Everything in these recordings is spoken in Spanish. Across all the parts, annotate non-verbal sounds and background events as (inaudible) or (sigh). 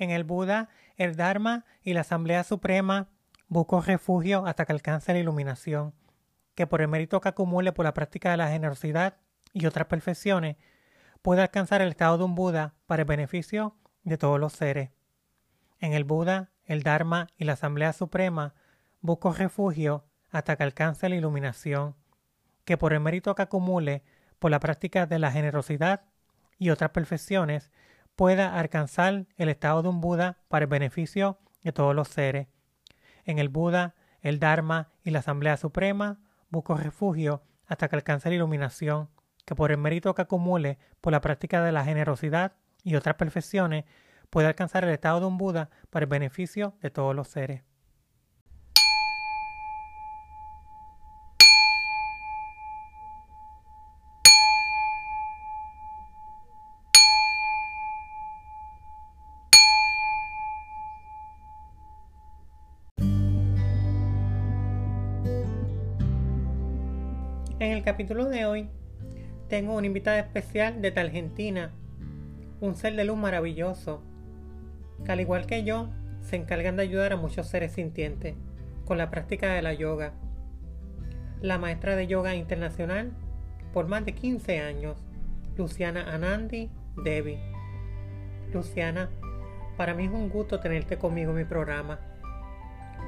En el Buda, el Dharma y la Asamblea Suprema busco refugio hasta que alcance la iluminación, que por el mérito que acumule por la práctica de la generosidad y otras perfecciones, pueda alcanzar el estado de un Buda para el beneficio de todos los seres. En el Buda, el Dharma y la Asamblea Suprema busco refugio hasta que alcance la iluminación, que por el mérito que acumule por la práctica de la generosidad y otras perfecciones, pueda alcanzar el estado de un Buda para el beneficio de todos los seres. En el Buda, el Dharma y la Asamblea Suprema busco refugio hasta que alcance la iluminación, que por el mérito que acumule por la práctica de la generosidad y otras perfecciones, pueda alcanzar el estado de un Buda para el beneficio de todos los seres. El capítulo de hoy tengo una invitada especial desde Argentina, un ser de luz maravilloso, que al igual que yo, se encargan de ayudar a muchos seres sintientes con la práctica de la yoga. La maestra de yoga internacional por más de 15 años, Luciana Anandi Devi. Luciana, para mí es un gusto tenerte conmigo en mi programa.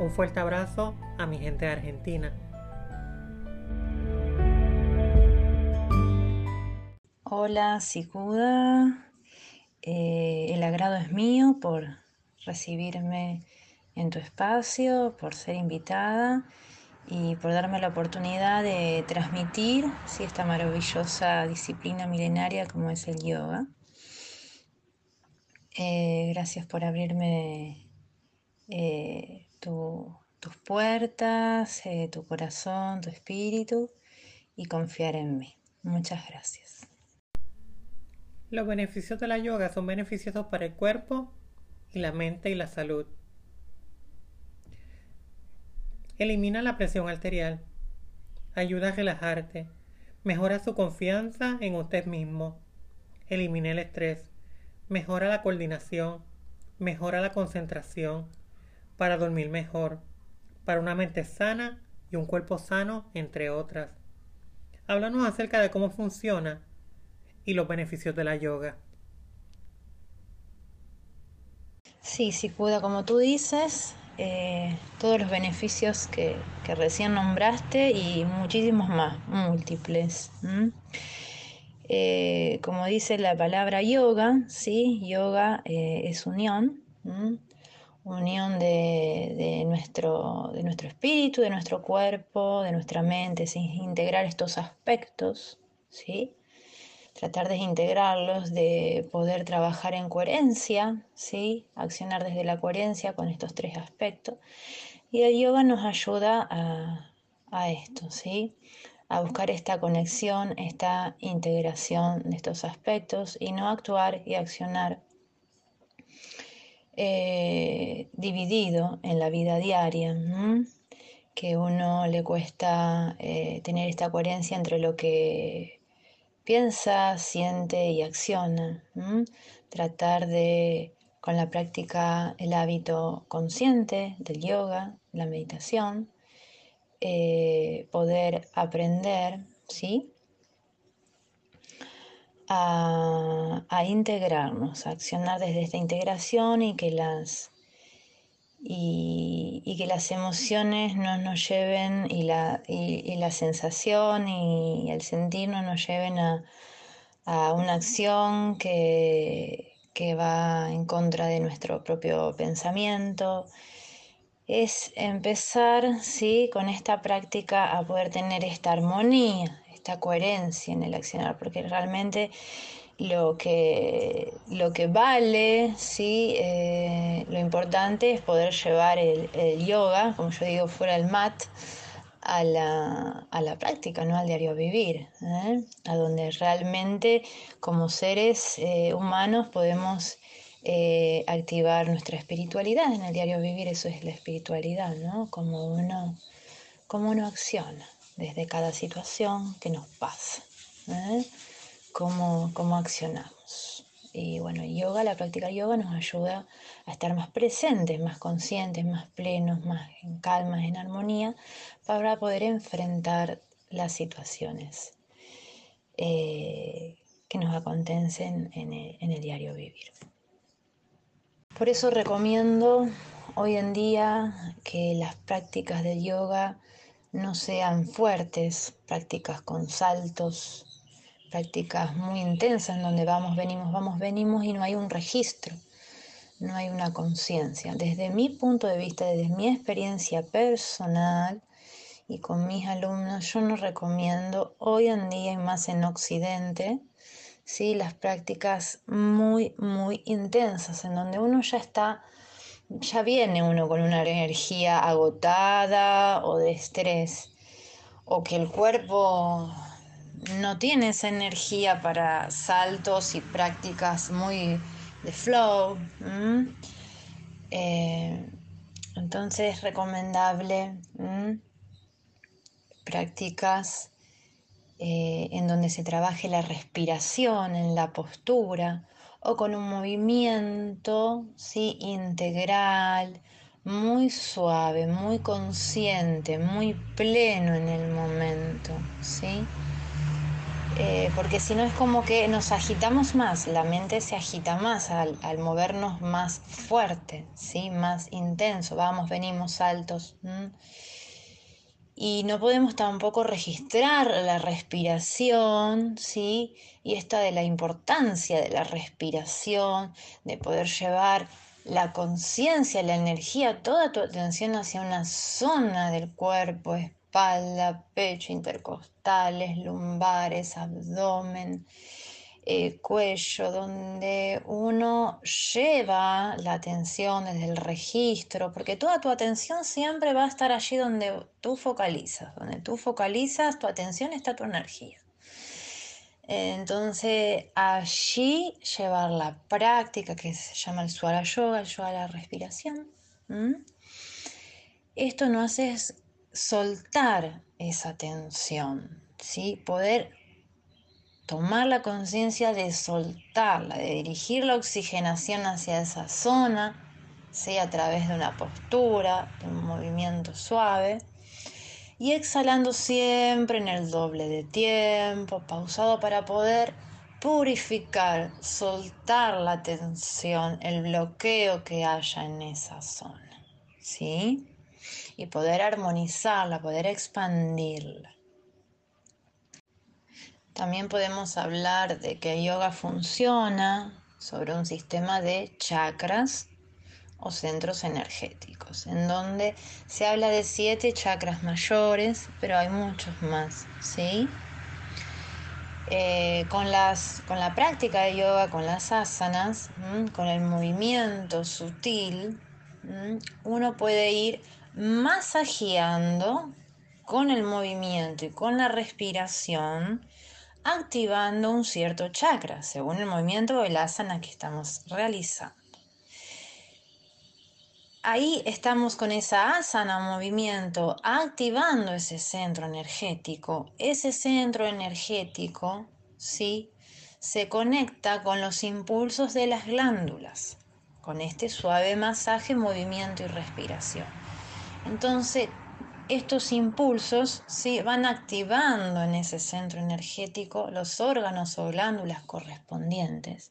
Un fuerte abrazo a mi gente de Argentina. Hola, Sikuda. Eh, el agrado es mío por recibirme en tu espacio, por ser invitada y por darme la oportunidad de transmitir esta maravillosa disciplina milenaria como es el yoga. Eh, gracias por abrirme eh, tus puertas, tu corazón, tu espíritu y confiar en mí. Muchas gracias. Los beneficios de la yoga son beneficiosos para el cuerpo y la mente y la salud. Elimina la presión arterial, ayuda a relajarte, mejora su confianza en usted mismo, elimina el estrés, mejora la coordinación, mejora la concentración, para dormir mejor, para una mente sana y un cuerpo sano, entre otras. Háblanos acerca de cómo funciona y los beneficios de la yoga. Sí, pueda, como tú dices, eh, todos los beneficios que, recién nombraste y muchísimos más, múltiples. Eh, como dice la palabra yoga, ¿sí? yoga eh, es unión, unión de, de, nuestro, de nuestro espíritu, de nuestro cuerpo, de nuestra mente, ¿sí? integrar estos aspectos, ¿sí? Tratar de integrarlos, de poder trabajar en coherencia, ¿sí? accionar desde la coherencia con estos tres aspectos. Y el yoga nos ayuda a, esto, ¿sí? a buscar esta conexión, esta integración de estos aspectos y no actuar y accionar eh, dividido en la vida diaria, que uno le cuesta eh, tener esta coherencia entre lo que piensa, siente y acciona. Tratar de, con la práctica, el hábito consciente del yoga, la meditación, eh, poder aprender, ¿sí? A, a, integrarnos, a accionar desde esta integración y que las y, que las emociones no nos lleven y la, y, la sensación y el sentir no nos lleven a, una acción que, que, va en contra de nuestro propio pensamiento. Es empezar ¿sí? con esta práctica a poder tener esta armonía, esta coherencia en el accionar, porque realmente lo que, lo que vale, ¿sí? Eh, lo importante es poder llevar el, yoga, como yo digo, fuera del mat, a la, a la práctica, ¿no? al diario vivir, ¿eh? a donde realmente como seres eh, humanos podemos activar nuestra espiritualidad en el diario vivir, eso es la espiritualidad, ¿no? como, uno, como uno acciona desde cada situación que nos pasa cómo, accionamos. Y bueno, yoga, la práctica yoga nos ayuda a estar más presentes, más conscientes, más plenos, más en calma, en armonía, para poder enfrentar las situaciones eh, que nos acontecen en el diario vivir. Por eso recomiendo hoy en día que las prácticas de yoga no sean fuertes, prácticas con saltos, prácticas muy intensas en donde vamos, venimos, vamos, venimos y no hay un registro, no hay una conciencia. Desde mi punto de vista, desde mi experiencia personal y con mis alumnos, yo no recomiendo hoy en día y más en Occidente, ¿sí? las prácticas muy, muy intensas, en donde uno ya está, ya viene uno con una energía agotada o de estrés, o que el cuerpo no tiene esa energía para saltos y prácticas muy de flow. Eh, entonces es recomendable prácticas eh, en donde se trabaje la respiración, en la postura o con un movimiento ¿sí? integral, muy suave, muy consciente, muy pleno en el momento, ¿sí? Eh, porque si no es como que nos agitamos más, la mente se agita más al, movernos más fuerte, ¿sí? más intenso, vamos, venimos, saltos y no podemos tampoco registrar la respiración, ¿sí? Y esta de la importancia de la respiración, de poder llevar la conciencia, la energía, toda tu atención hacia una zona del cuerpo, espalda, pecho, intercostales, lumbares, abdomen, eh, cuello, donde uno lleva la atención desde el registro, porque toda tu atención siempre va a estar allí donde tú focalizas, donde tú focalizas tu atención está tu energía. Entonces allí llevar la práctica que se llama el Swara Yoga, el yoga la respiración. Esto no hace soltar esa tensión, ¿sí? poder tomar la conciencia de soltarla, de dirigir la oxigenación hacia esa zona, sea a través de una postura, de un movimiento suave, y exhalando siempre en el doble de tiempo, pausado para poder purificar, soltar la tensión, el bloqueo que haya en esa zona, ¿sí? Y poder armonizarla, poder expandirla. También podemos hablar de que yoga funciona sobre un sistema de chakras o centros energéticos, en donde se habla de siete chakras mayores, pero hay muchos más, ¿sí? Eh, con, las, con la práctica de yoga, con las asanas, con el movimiento sutil, uno puede ir masajeando con el movimiento y con la respiración activando un cierto chakra, según el movimiento o el asana que estamos realizando. Ahí estamos con esa asana movimiento activando ese centro energético. Ese centro energético, ¿sí? Se conecta con los impulsos de las glándulas, con este suave masaje, movimiento y respiración. Entonces, estos impulsos ¿sí? van activando en ese centro energético los órganos o glándulas correspondientes.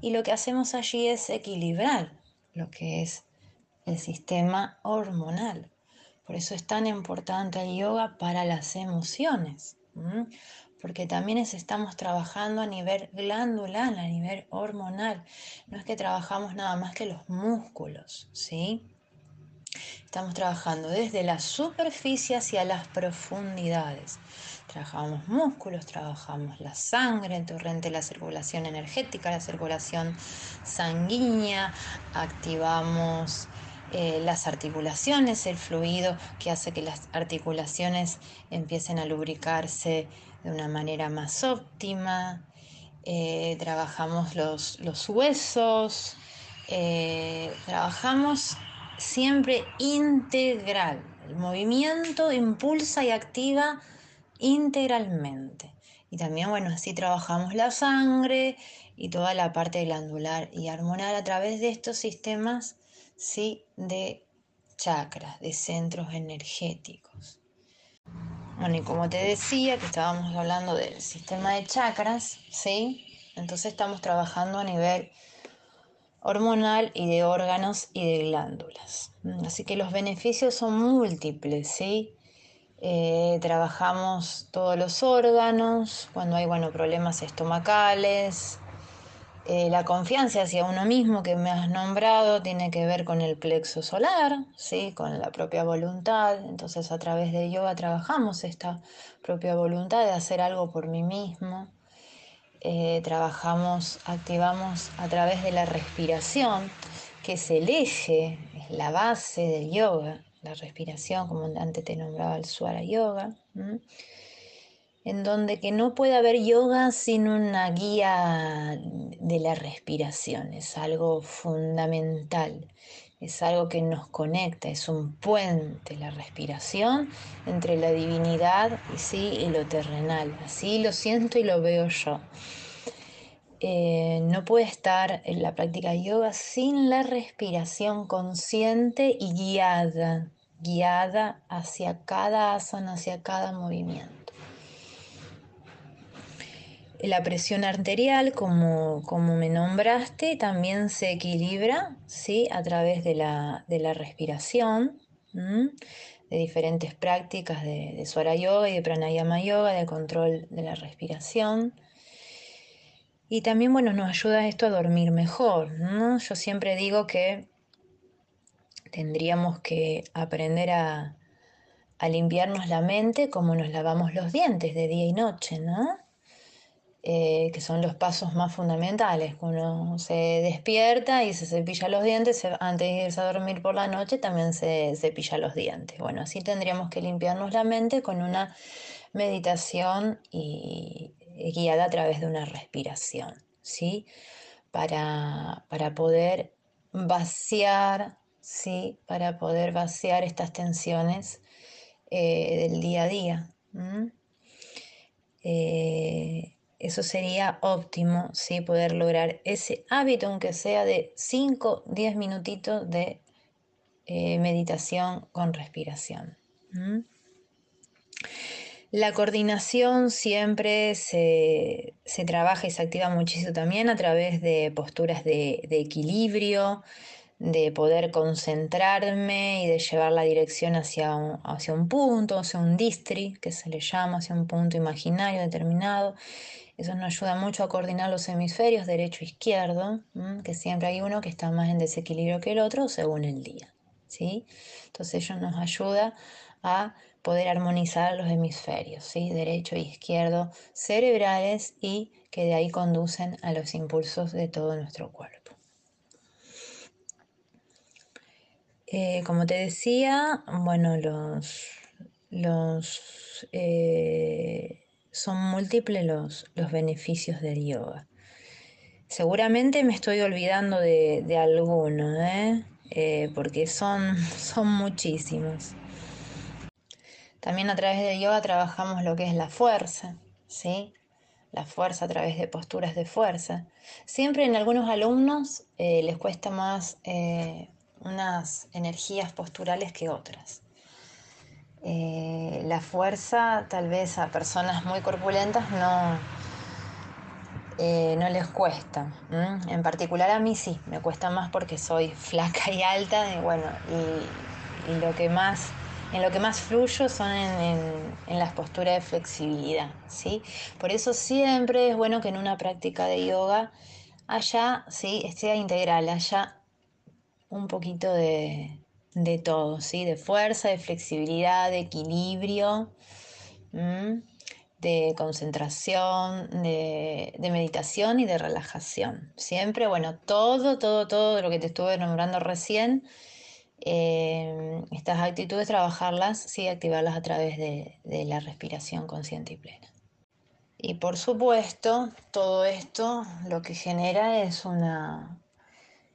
Y lo que hacemos allí es equilibrar lo que es el sistema hormonal. Por eso es tan importante el yoga para las emociones, porque también estamos trabajando a nivel glandular, a nivel hormonal. No es que trabajamos nada más que los músculos, ¿sí? Estamos trabajando desde la superficie hacia las profundidades. Trabajamos músculos, trabajamos la sangre, el torrente, la circulación energética, la circulación sanguínea, activamos eh, las articulaciones, el fluido que hace que las articulaciones empiecen a lubricarse de una manera más óptima. Eh, trabajamos los, huesos, eh, trabajamos siempre integral. El movimiento impulsa y activa integralmente. Y también, bueno, así trabajamos la sangre y toda la parte glandular y hormonal a través de estos sistemas, ¿sí? De chakras, de centros energéticos. Bueno, y como te decía, que estábamos hablando del sistema de chakras, ¿sí? Entonces estamos trabajando a nivel hormonal y de órganos y de glándulas. Así que los beneficios son múltiples, ¿sí? Eh, trabajamos todos los órganos, cuando hay bueno, problemas estomacales. Eh, la confianza hacia uno mismo que me has nombrado tiene que ver con el plexo solar, ¿sí? con la propia voluntad. Entonces a través de yoga trabajamos esta propia voluntad de hacer algo por mí mismo. Eh, trabajamos, activamos a través de la respiración, que es el eje, es la base del yoga la respiración, como antes te nombraba el Swara Yoga, en donde que no puede haber yoga sin una guía de la respiración, es algo fundamental, es algo que nos conecta, es un puente la respiración entre la divinidad y, sí, y lo terrenal, así lo siento y lo veo yo. Eh, no puede estar en la práctica de yoga sin la respiración consciente y guiada, guiada hacia cada asana, hacia cada movimiento. La presión arterial, como, como me nombraste, también se equilibra ¿sí? a través de la, respiración, de diferentes prácticas de, de Yoga y de Pranayama Yoga, de control de la respiración. Y también, bueno, nos ayuda esto a dormir mejor, ¿no? Yo siempre digo que tendríamos que aprender a, limpiarnos la mente como nos lavamos los dientes de día y noche, ¿no? Eh, que son los pasos más fundamentales. Uno se despierta y se cepilla los dientes, antes de irse a dormir por la noche también se cepilla los dientes. Bueno, así tendríamos que limpiarnos la mente con una meditación y, guiada a través de una respiración, ¿sí? Para, poder vaciar, ¿sí? Para poder vaciar estas tensiones eh, del día a día. Eso sería óptimo, ¿sí? Poder lograr ese hábito, aunque sea de 5, 10 minutitos de eh, meditación con respiración. La coordinación siempre se, trabaja y se activa muchísimo también a través de posturas de, equilibrio, de poder concentrarme y de llevar la dirección hacia un, hacia un punto, hacia un distri, que se le llama, hacia un punto imaginario determinado. Eso nos ayuda mucho a coordinar los hemisferios derecho e izquierdo, que siempre hay uno que está más en desequilibrio que el otro según el día. ¿sí? Entonces ello nos ayuda a poder armonizar los hemisferios, ¿sí? derecho e izquierdo, cerebrales y que de ahí conducen a los impulsos de todo nuestro cuerpo. Eh, como te decía, bueno, los, los eh, son múltiples los, los, beneficios del yoga. Seguramente me estoy olvidando de, de alguno, ¿eh? porque son, (laughs) son muchísimos. También a través del yoga trabajamos lo que es la fuerza, ¿sí? La fuerza a través de posturas de fuerza. Siempre en algunos alumnos eh, les cuesta más eh, unas energías posturales que otras. Eh, la fuerza tal vez a personas muy corpulentas no, no les cuesta. En particular a mí sí, me cuesta más porque soy (laughs) flaca y alta y bueno, y lo que más en lo que más fluyo son en, las posturas de flexibilidad, ¿sí? Por eso siempre es bueno que en una práctica de yoga haya, ¿sí? Esté integral, haya un poquito de, todo, ¿sí? De fuerza, de flexibilidad, de equilibrio, de concentración, de, de, meditación y de relajación. Siempre, bueno, todo, todo, todo lo que te estuve nombrando recién Em, estas actitudes, trabajarlas, sí, activarlas a través de, la respiración consciente y plena. Y por supuesto, todo esto lo que genera es una,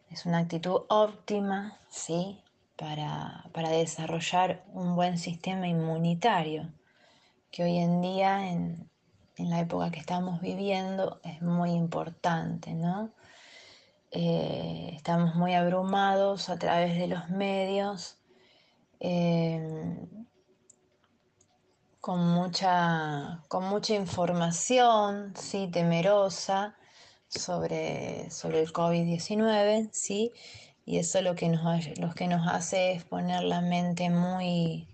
es una actitud óptima, ¿sí? Para, para, desarrollar un buen sistema inmunitario, que hoy en día en, en la época que estamos viviendo es muy importante, ¿no? Eh, estamos muy abrumados a través de los medios, eh, con, mucha, con mucha información, sí, temerosa sobre, sobre el COVID-19, sí, y eso lo que, nos, lo que nos hace es poner la mente muy,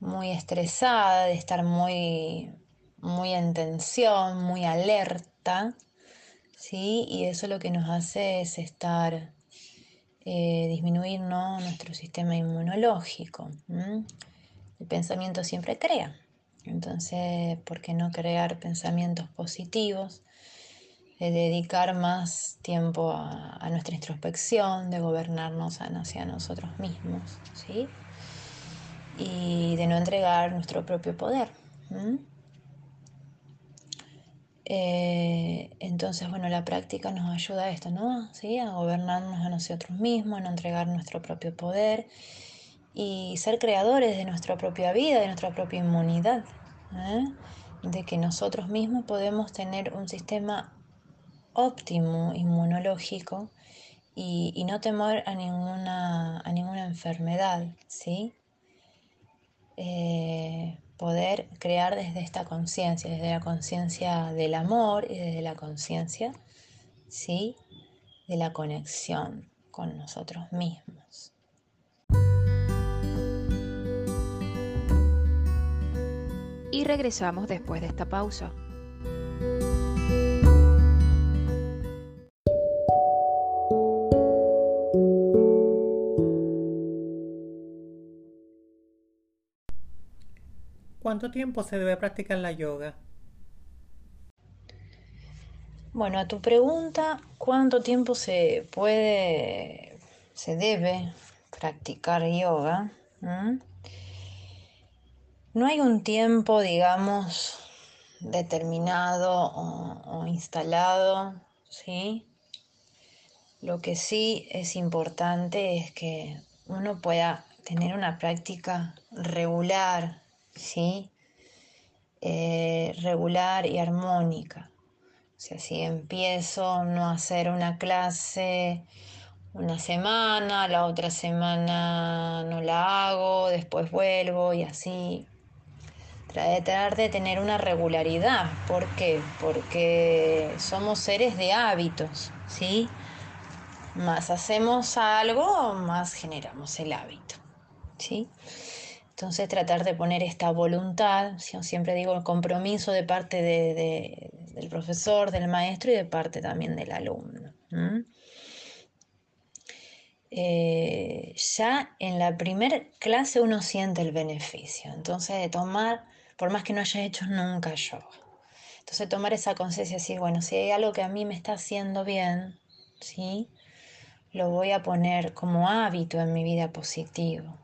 muy estresada, de estar muy, muy en tensión, muy alerta, ¿sí? Y eso lo que nos hace es estar, eh, disminuir nuestro sistema inmunológico. El pensamiento siempre crea. Entonces, ¿por qué no crear pensamientos positivos? De dedicar más tiempo a, nuestra introspección, de gobernarnos hacia nosotros mismos, ¿sí? Y de no entregar nuestro propio poder. Eh, entonces, bueno, la práctica nos ayuda a esto, ¿no? ¿Sí? A gobernarnos a nosotros mismos, a no entregar nuestro propio poder y ser creadores de nuestra propia vida, de nuestra propia inmunidad, ¿eh? de que nosotros mismos podemos tener un sistema óptimo inmunológico y, no temor a ninguna, a ninguna enfermedad, ¿sí? Eh, poder crear desde esta conciencia, desde la conciencia del amor y desde la conciencia, ¿sí? De la conexión con nosotros mismos. Y regresamos después de esta pausa. ¿Cuánto tiempo se debe practicar la yoga? Bueno, a tu pregunta, ¿cuánto tiempo se puede, se debe practicar yoga? ¿Mm? No hay un tiempo, digamos, determinado o, o instalado, ¿sí? Lo que sí es importante es que uno pueda tener una práctica regular, ¿sí? Eh, regular y armónica. O sea, si empiezo no a hacer una clase una semana, la otra semana no la hago, después vuelvo y así. Tratar de tener una regularidad. ¿Por qué? Porque somos seres de hábitos, ¿sí? Más hacemos algo, más generamos el hábito, ¿sí? Entonces tratar de poner esta voluntad, siempre digo el compromiso de parte del profesor, del maestro y de parte también del alumno. Eh, ya en la primera clase uno siente el beneficio, entonces de tomar, por más que no haya hecho nunca yoga, entonces tomar esa conciencia y decir, bueno, si hay algo que a mí me está haciendo bien, ¿sí? Lo voy a poner como hábito en mi vida positivo.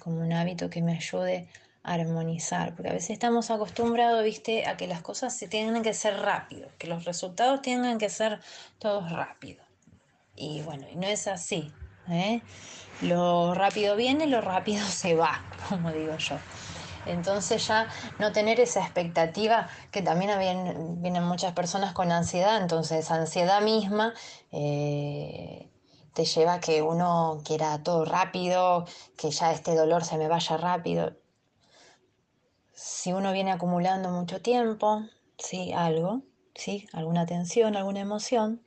Como un hábito que me ayude a armonizar, porque a veces estamos acostumbrados, ¿viste?, a que las cosas se tienen que ser rápido, que los resultados tengan que ser todos rápidos. Y bueno, y no es así, ¿eh? Lo rápido viene, lo rápido (laughs) se va, como digo yo. Entonces ya no tener esa expectativa, que también vienen, muchas personas con ansiedad, entonces ansiedad misma eh, te lleva a que uno quiera todo rápido, que ya este dolor se me vaya rápido. Si uno viene acumulando mucho tiempo, ¿sí? Algo, ¿sí? Alguna tensión, alguna emoción,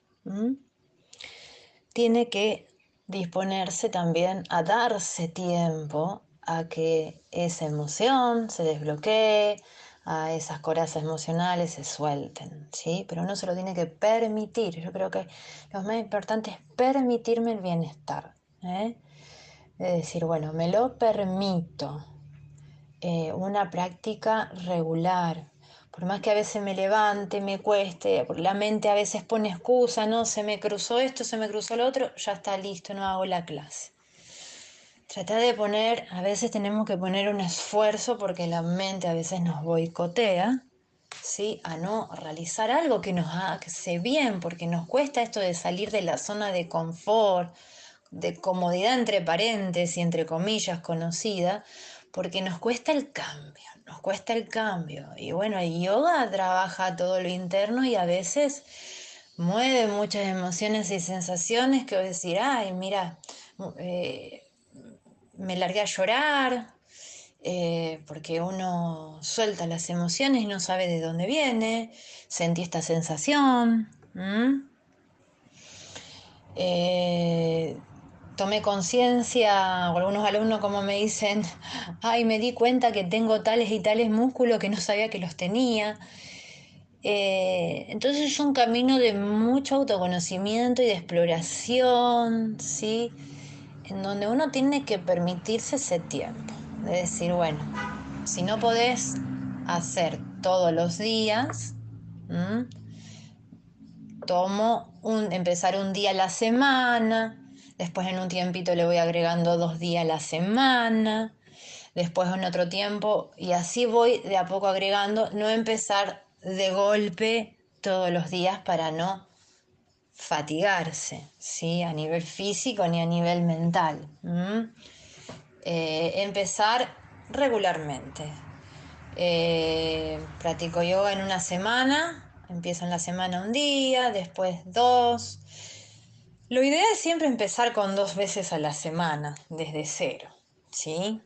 tiene que disponerse también a darse tiempo a que esa emoción se desbloquee, a esas corazas emocionales se suelten, ¿sí? Pero uno se lo tiene que permitir. Yo creo que lo más importante es permitirme el bienestar, ¿eh? De decir, bueno, me lo permito. Eh, una práctica regular. Por más que a veces me levante, me cueste, la mente a veces pone excusa, no, se me cruzó esto, se me cruzó lo otro, ya está listo, no hago la clase. Tratar de poner, a veces tenemos que poner un esfuerzo porque la mente a veces nos boicotea, ¿sí? A no realizar algo que nos hace bien, porque nos cuesta esto de salir de la zona de confort, de comodidad entre paréntesis, entre comillas, conocida, porque nos cuesta el cambio, nos cuesta el cambio. Y bueno, el yoga trabaja todo lo interno y a veces mueve muchas emociones y sensaciones que decir, ay, mira, eh, me largué a llorar, eh, porque uno suelta las emociones y no sabe de dónde viene, sentí esta sensación. Eh, tomé conciencia, algunos alumnos como me dicen, ay, me di cuenta que tengo tales y tales músculos que no sabía que los tenía. Eh, entonces es un camino de mucho autoconocimiento y de exploración, ¿sí? En donde uno tiene que permitirse ese tiempo, de decir, bueno, si no podés hacer todos los días, tomo un, empezar un día a la semana, después en un tiempito le voy agregando dos días a la semana, después en otro tiempo, y así voy de a poco agregando, no empezar de golpe todos los días para no fatigarse, ¿sí? A nivel físico ni a nivel mental. Eh, empezar regularmente. Eh, practico yoga en una semana, empiezo en la semana un día, después dos. Lo ideal es siempre empezar con dos veces a la semana, desde cero, ¿sí?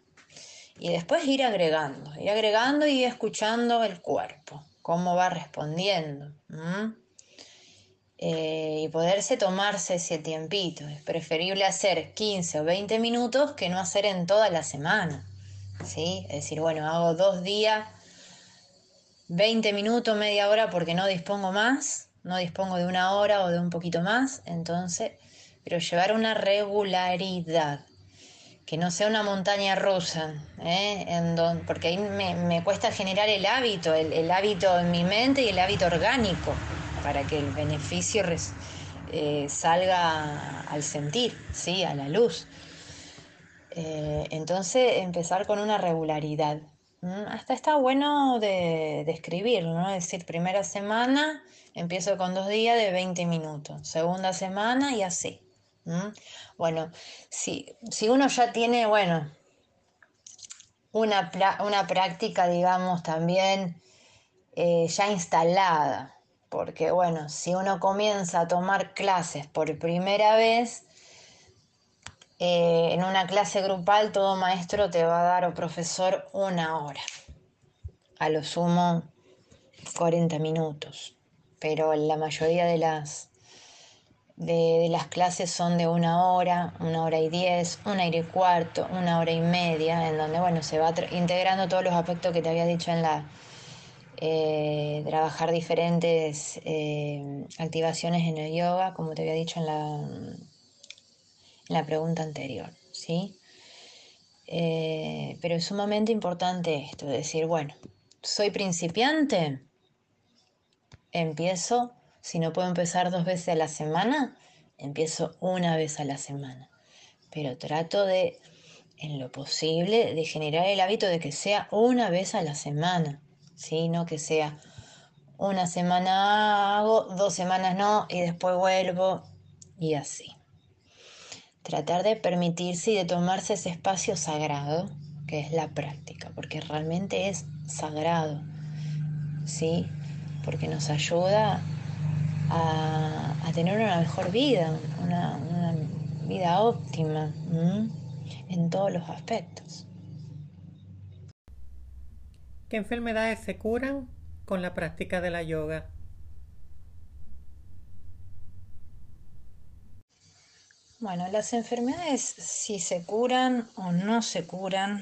Y después ir agregando, ir agregando y escuchando el cuerpo cómo va respondiendo. Eh, y poderse tomarse ese tiempito. Es preferible hacer 15 o 20 minutos que no hacer en toda la semana. ¿sí? Es decir, bueno, hago dos días, 20 minutos, media hora porque no dispongo más, no dispongo de una hora o de un poquito más, entonces, pero llevar una regularidad que no sea una montaña rusa, ¿eh? en porque ahí me, cuesta generar el hábito, el, hábito en mi mente y el hábito orgánico, para que el beneficio eh, salga al sentir, ¿sí? a la luz. Eh, entonces, empezar con una regularidad. Hasta está bueno de, de ¿no? Es decir, primera semana empiezo con dos días de 20 minutos, segunda semana y así. Bueno, si, si, uno ya tiene, bueno, una, una práctica, digamos, también eh, ya instalada, porque bueno, si uno comienza a tomar clases por primera vez, eh, en una clase grupal todo maestro te va a dar o profesor una hora, a lo sumo 40 minutos, pero la mayoría de las de, las clases son de una hora, una hora y diez, una hora y cuarto, una hora y media, en donde bueno, se va integrando todos los aspectos que te había dicho en la eh, trabajar diferentes eh, activaciones en el yoga, como te había dicho en la, pregunta anterior, ¿sí? Eh, pero es sumamente importante esto, decir, bueno, soy principiante, empiezo si no puedo empezar dos veces a la semana, empiezo una vez a la semana. Pero trato de, en lo posible, de generar el hábito de que sea una vez a la semana, ¿sí? No que sea una semana hago, dos semanas no, y después vuelvo, y así. Tratar de permitirse y de tomarse ese espacio sagrado, que es la práctica, porque realmente es sagrado, ¿sí? Porque nos ayuda a, tener una mejor vida, una, vida óptima en todos los aspectos. ¿Qué enfermedades se curan con la práctica de la yoga? Bueno, las enfermedades si se curan o no se curan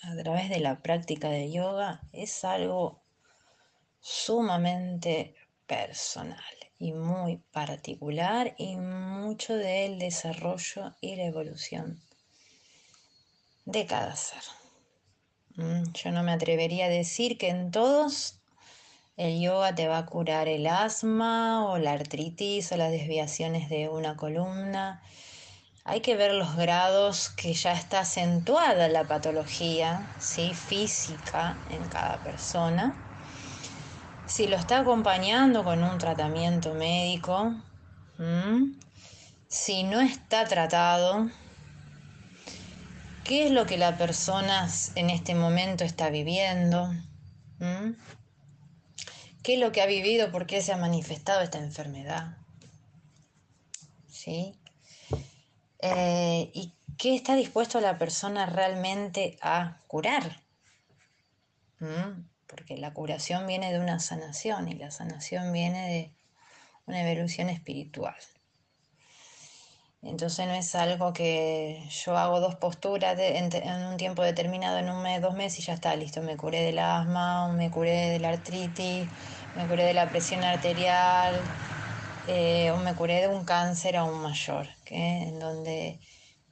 a través de la práctica de yoga es algo sumamente personal y muy particular y mucho del desarrollo y la evolución de cada ser. Mm, yo no me atrevería a decir que en todos el yoga te va a curar el asma o la artritis o las desviaciones de una columna. Hay que ver los grados que ya está acentuada la patología ¿sí? física en cada persona si lo está acompañando con un tratamiento médico, si no está tratado, qué es lo que la persona en este momento está viviendo, qué es lo que ha vivido, por qué se ha manifestado esta enfermedad, ¿sí? Eh, y qué está dispuesto la persona realmente a curar. Porque la curación viene de una sanación y la sanación viene de una evolución espiritual. Entonces no es algo que yo hago dos posturas en, un tiempo determinado, en un mes, dos meses y ya está, listo, me curé del asma, me curé de la artritis, me curé de la presión arterial, eh, o me curé de un cáncer aún mayor, en donde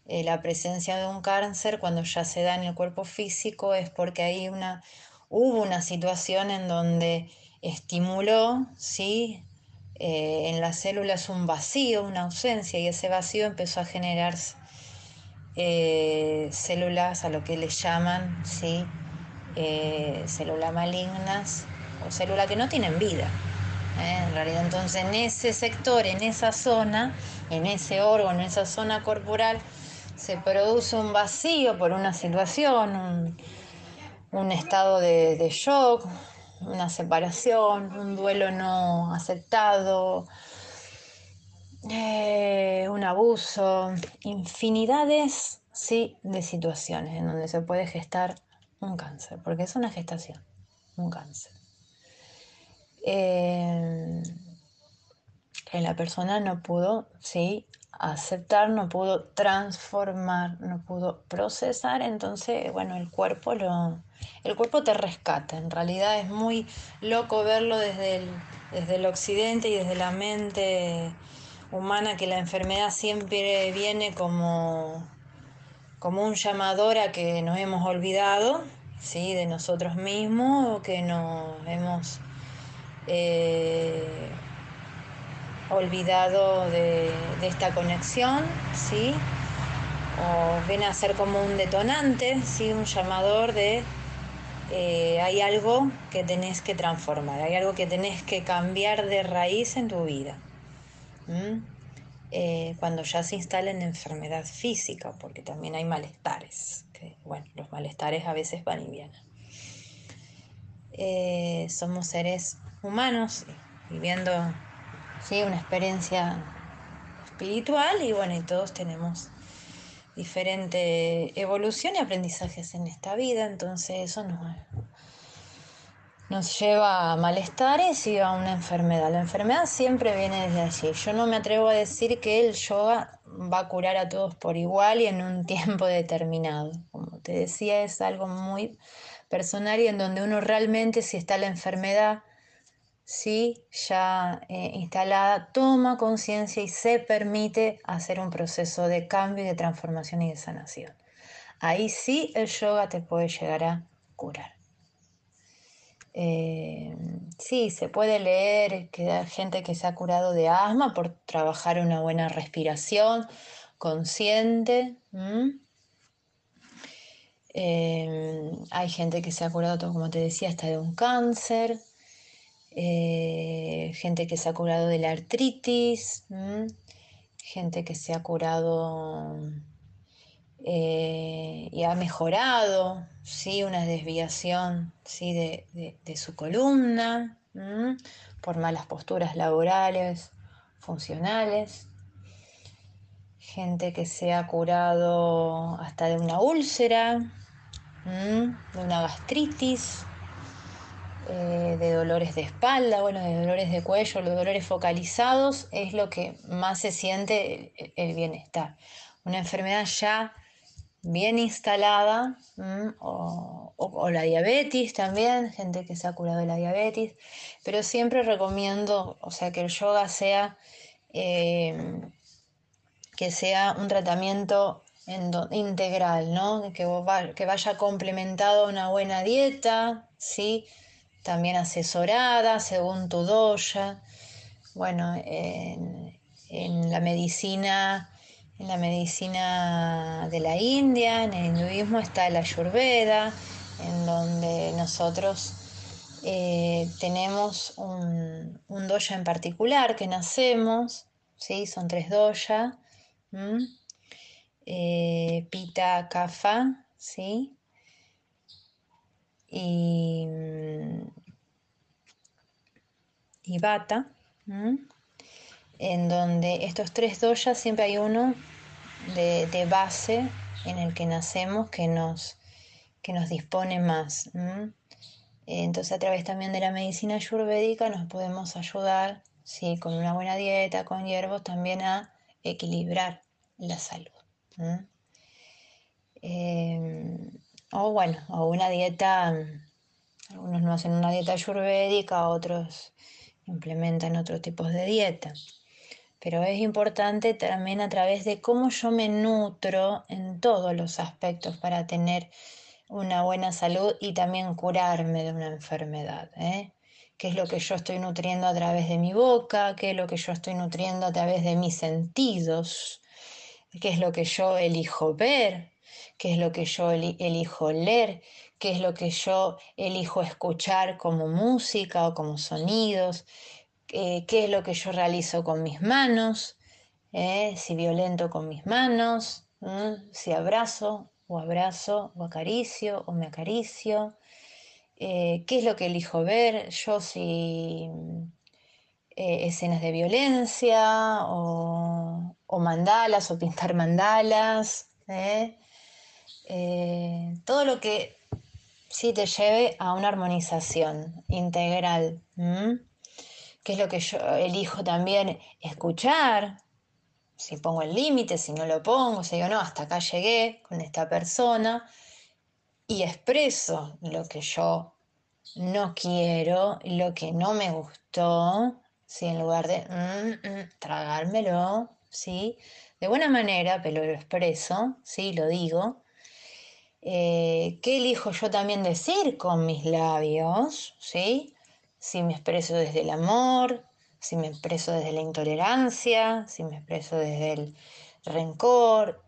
eh, la presencia de un cáncer cuando ya se da en el cuerpo físico es porque hay una, hubo una situación en donde estimuló, ¿sí? Eh, en las células un vacío, una ausencia, y ese vacío empezó a generar células a lo que le llaman ¿sí? células malignas o células que no tienen vida. ¿eh? en realidad. Entonces, en ese sector, en esa zona, en ese órgano, en esa zona corporal, se produce un vacío por una situación, un, estado de, shock, una separación, un duelo no aceptado, eh, un abuso, infinidades sí, de situaciones en donde se puede gestar un cáncer, porque es una gestación, un cáncer. Eh, la persona no pudo, sí, aceptar, no pudo transformar, no pudo procesar, entonces, bueno, el cuerpo lo, el cuerpo te rescata. En realidad es muy loco verlo desde el, desde el occidente y desde la mente humana que la enfermedad siempre viene como, como un llamador a que nos hemos olvidado, ¿sí? de nosotros mismos o que nos hemos eh, olvidado de, esta conexión, ¿sí? O viene a ser como un detonante, ¿sí? Un llamador de eh, hay algo que tenés que transformar, hay algo que tenés que cambiar de raíz en tu vida. Eh, cuando ya se instala en enfermedad física, porque también hay malestares, bueno, los malestares a veces van y vienen. somos seres humanos, viviendo ¿sí? una experiencia espiritual y bueno, y todos tenemos diferente evolución y aprendizajes en esta vida, entonces eso nos, nos lleva a malestares y a una enfermedad. La enfermedad siempre viene desde allí. Yo no me atrevo a decir que el yoga va a curar a todos por igual y en un (laughs) tiempo determinado. Como te decía, es algo muy personal y en donde uno realmente, si está la enfermedad, ¿sí? ya eh, instalada, toma conciencia y se permite hacer un proceso de cambio de transformación y de sanación. Ahí sí el yoga te puede llegar a curar. Eh, sí, se puede leer que hay gente que se ha curado de asma por trabajar una buena respiración consciente. Eh, hay gente que se ha curado, como te decía, hasta de un cáncer. Eh, gente que se ha curado de la artritis, gente que se ha curado eh, y ha mejorado, ¿sí? una desviación ¿sí? de, su columna por malas posturas laborales, funcionales, gente que se ha curado hasta de una úlcera, de una gastritis, eh, de dolores de espalda, bueno, de dolores de cuello, los dolores focalizados, es lo que más se siente el, bienestar. Una enfermedad ya bien instalada, o, la diabetes también, gente que se ha curado de la diabetes, pero siempre recomiendo, o sea, que el yoga sea, eh, que sea un tratamiento integral, ¿no? Que, que vaya complementado a una buena dieta, ¿sí? También asesorada según tu doya. Bueno, en, la medicina, en la medicina de la India, en el hinduismo está la Ayurveda, en donde nosotros eh, tenemos un, doya en particular que nacemos, ¿sí? son tres doyas. eh, pita kafa, ¿sí? Y, y bata, en donde estos tres doyas siempre hay uno de, base en el que nacemos que nos, que nos dispone más. Entonces a través también de la medicina ayurvédica nos podemos ayudar, ¿sí? con una buena dieta, con hierbos, también a equilibrar la salud. Em, o bueno, o una dieta, algunos no hacen una dieta ayurvédica, otros implementan otros tipos de dieta. Pero es importante también a través de cómo yo me nutro en todos los aspectos para tener una buena salud y también curarme de una enfermedad. ¿eh? ¿Qué es lo que yo estoy nutriendo a través de mi boca? ¿Qué es lo que yo estoy nutriendo a través de mis sentidos? ¿Qué es lo que yo elijo ver? ¿Qué es lo que yo elijo leer? ¿Qué es lo que yo elijo escuchar como música o como sonidos? Eh, ¿Qué es lo que yo realizo con mis manos? ¿Eh? Si violento con mis manos, si abrazo o abrazo o acaricio o me acaricio. Eh, qué es lo que elijo ver, yo si escenas de violencia o, mandalas o pintar mandalas, todo lo que sí te lleve a una armonización integral. ¿Qué es lo que yo elijo también escuchar? Si pongo el límite, si no lo pongo, si digo, no, hasta acá llegué con esta persona y expreso lo que yo no quiero, lo que no me gustó, ¿sí? en lugar de mm, mm, tragármelo, ¿sí? de buena manera, pero lo expreso, ¿sí? lo digo. Eh, ¿Qué elijo yo también decir con mis labios? ¿sí? Si me expreso desde el amor, si me expreso desde la intolerancia, si me expreso desde el rencor,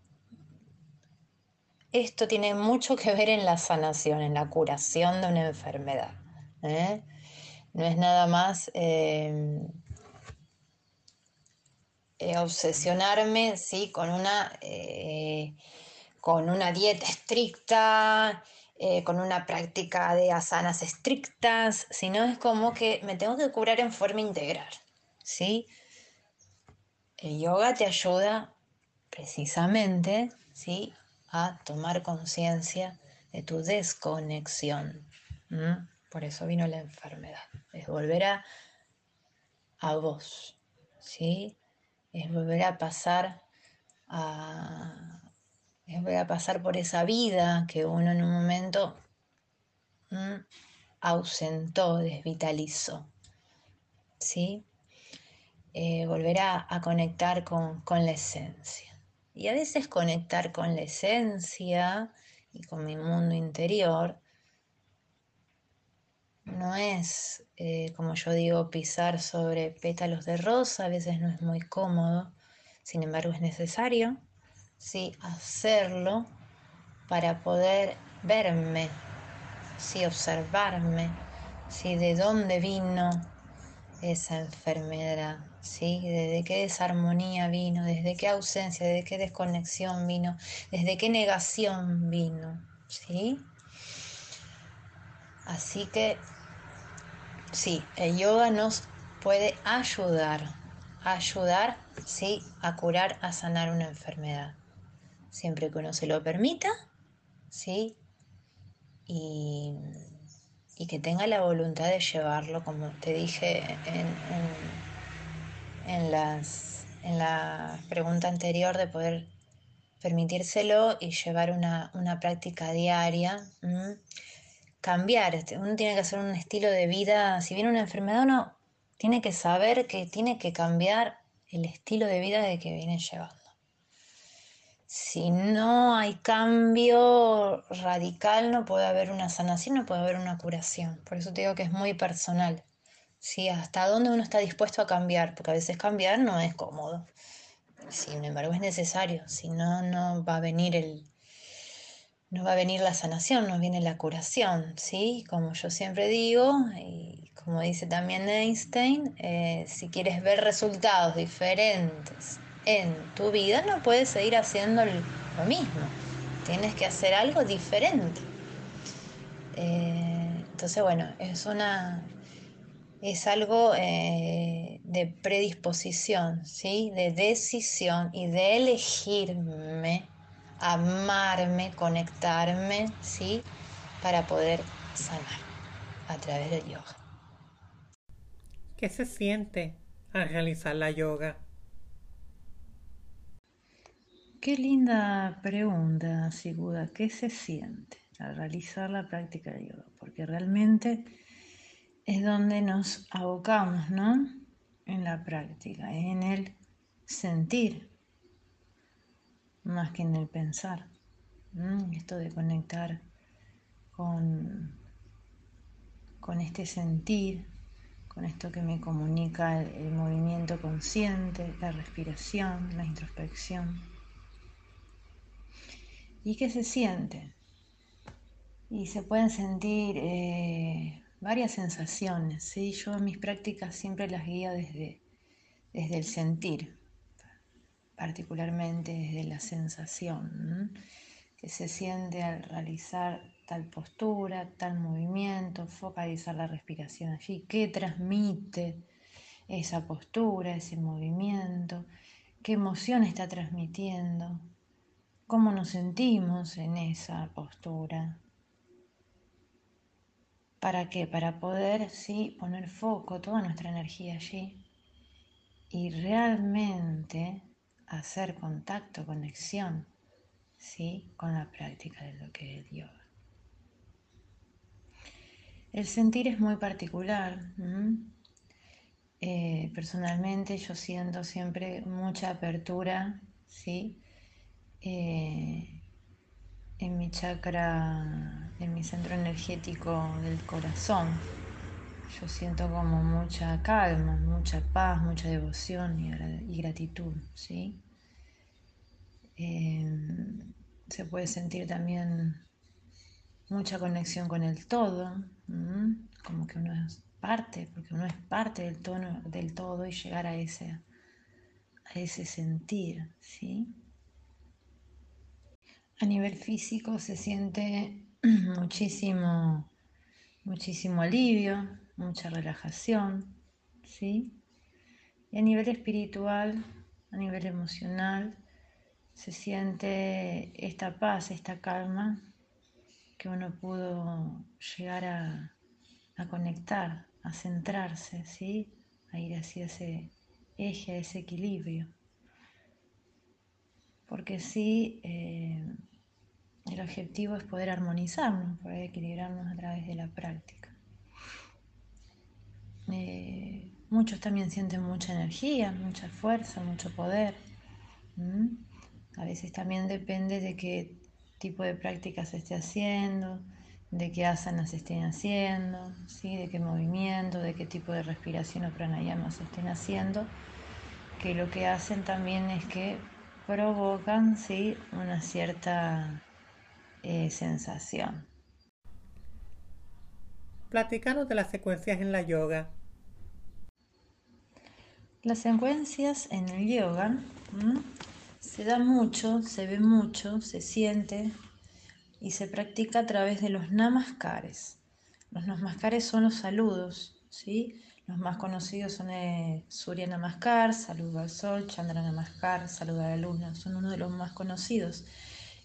esto tiene mucho que ver en la sanación, en la curación de una enfermedad. ¿eh? No es nada más eh, eh, obsesionarme ¿sí? con, una, con una dieta estricta, con una práctica de asanas estrictas, sino es como que me tengo que curar en forma integral. ¿sí? El yoga te ayuda precisamente ¿sí? a tomar conciencia de tu desconexión. Por eso vino la enfermedad. Es volver a, a vos, ¿sí? Es volver a pasar a, volver a pasar por esa vida que uno en un momento ausentó, desvitalizó, ¿sí? Eh, volver a, conectar con, con la esencia. Y a veces conectar con la esencia y con mi mundo interior no es, eh, como yo digo, pisar sobre pétalos de rosa, a veces no es muy cómodo, sin embargo es necesario, sí, hacerlo para poder verme, sí, observarme, sí, de dónde vino esa enfermedad, ¿sí? Desde qué desarmonía vino, desde qué ausencia, desde qué desconexión vino, desde qué negación vino, ¿sí? Así que sí, el yoga nos puede ayudar, ayudar, sí, a curar, a sanar una enfermedad, siempre que uno se lo permita, ¿sí? Y y que tenga la voluntad de llevarlo, como te dije en, en, las, en la pregunta anterior, de poder permitírselo y llevar una, práctica diaria. Cambiar, este, uno tiene que hacer un estilo de vida, si viene una enfermedad, uno tiene que saber que tiene que cambiar el estilo de vida de que viene llevando si no hay cambio radical, no puede haber una sanación, no puede haber una curación. Por eso te digo que es muy personal. ¿sí? Hasta dónde uno está dispuesto a cambiar, porque a veces cambiar no es cómodo. Sin embargo, es necesario. Si no, no va a venir el. No va a venir la sanación, no viene la curación, ¿sí? Como yo siempre digo, y como dice también Einstein, eh, si quieres ver resultados diferentes en tu vida, no puedes seguir haciendo lo mismo. Tienes que hacer algo diferente. Eh, entonces, bueno, es una es algo eh, de predisposición, ¿sí? de decisión y de elegirme, amarme, conectarme, ¿sí? para poder sanar a través del yoga. ¿Qué se siente al realizar la yoga? Qué linda pregunta, Siguda. ¿Qué se siente al realizar la práctica de yoga? Porque realmente es donde nos abocamos, ¿no? En la práctica, en el sentir, más que en el pensar. Esto de conectar con, con este sentir, con esto que me comunica el movimiento consciente, la respiración, la introspección. ¿Y qué se siente? Y se pueden sentir eh, varias sensaciones. ¿sí? Yo mis prácticas siempre las guío desde, desde el sentir, particularmente desde la sensación que se siente al realizar tal postura, tal movimiento, focalizar la respiración allí, qué transmite esa postura, ese movimiento, qué emoción está transmitiendo, cómo nos sentimos en esa postura, ¿Para qué? Para poder, sí, poner foco, toda nuestra energía allí y realmente hacer contacto, conexión, ¿sí? Con la práctica de lo que es yoga. El sentir es muy particular. Eh, personalmente yo siento siempre mucha apertura, ¿sí? Eh, en mi chakra, en mi centro energético del corazón. Yo siento como mucha calma, mucha paz, mucha devoción y, gratitud, ¿sí? Em, se puede sentir también mucha conexión con el todo, como que uno es parte, porque uno es parte del, del todo y llegar a ese, a ese sentir, ¿sí? A nivel físico se siente (clears throat) muchísimo, muchísimo alivio, mucha relajación, ¿sí? Y a nivel espiritual, a nivel emocional, se siente esta paz, esta calma que uno pudo llegar a, conectar, a centrarse, ¿sí? A ir hacia ese eje, ese equilibrio. Porque sí, eh, el objetivo es poder armonizarnos, poder equilibrarnos a través de la práctica. Eh, muchos también sienten mucha energía, mucha fuerza, mucho poder. A veces también depende de qué tipo de práctica se esté haciendo, de qué asanas se estén haciendo, ¿sí? de qué movimiento, de qué tipo de respiración o pranayama se estén haciendo, que lo que hacen también es que provocan ¿sí? una cierta eh, sensación. Platicanos de las secuencias en la yoga. Las secuencias en el yoga se da mucho, se ve mucho, se siente y se practica a través de los namaskares. Los namaskares son los saludos, ¿sí? Los más conocidos son eh, Surya Namaskar, Saludo al Sol, Chandra Namaskar, Saludo a la Luna, son uno de los más conocidos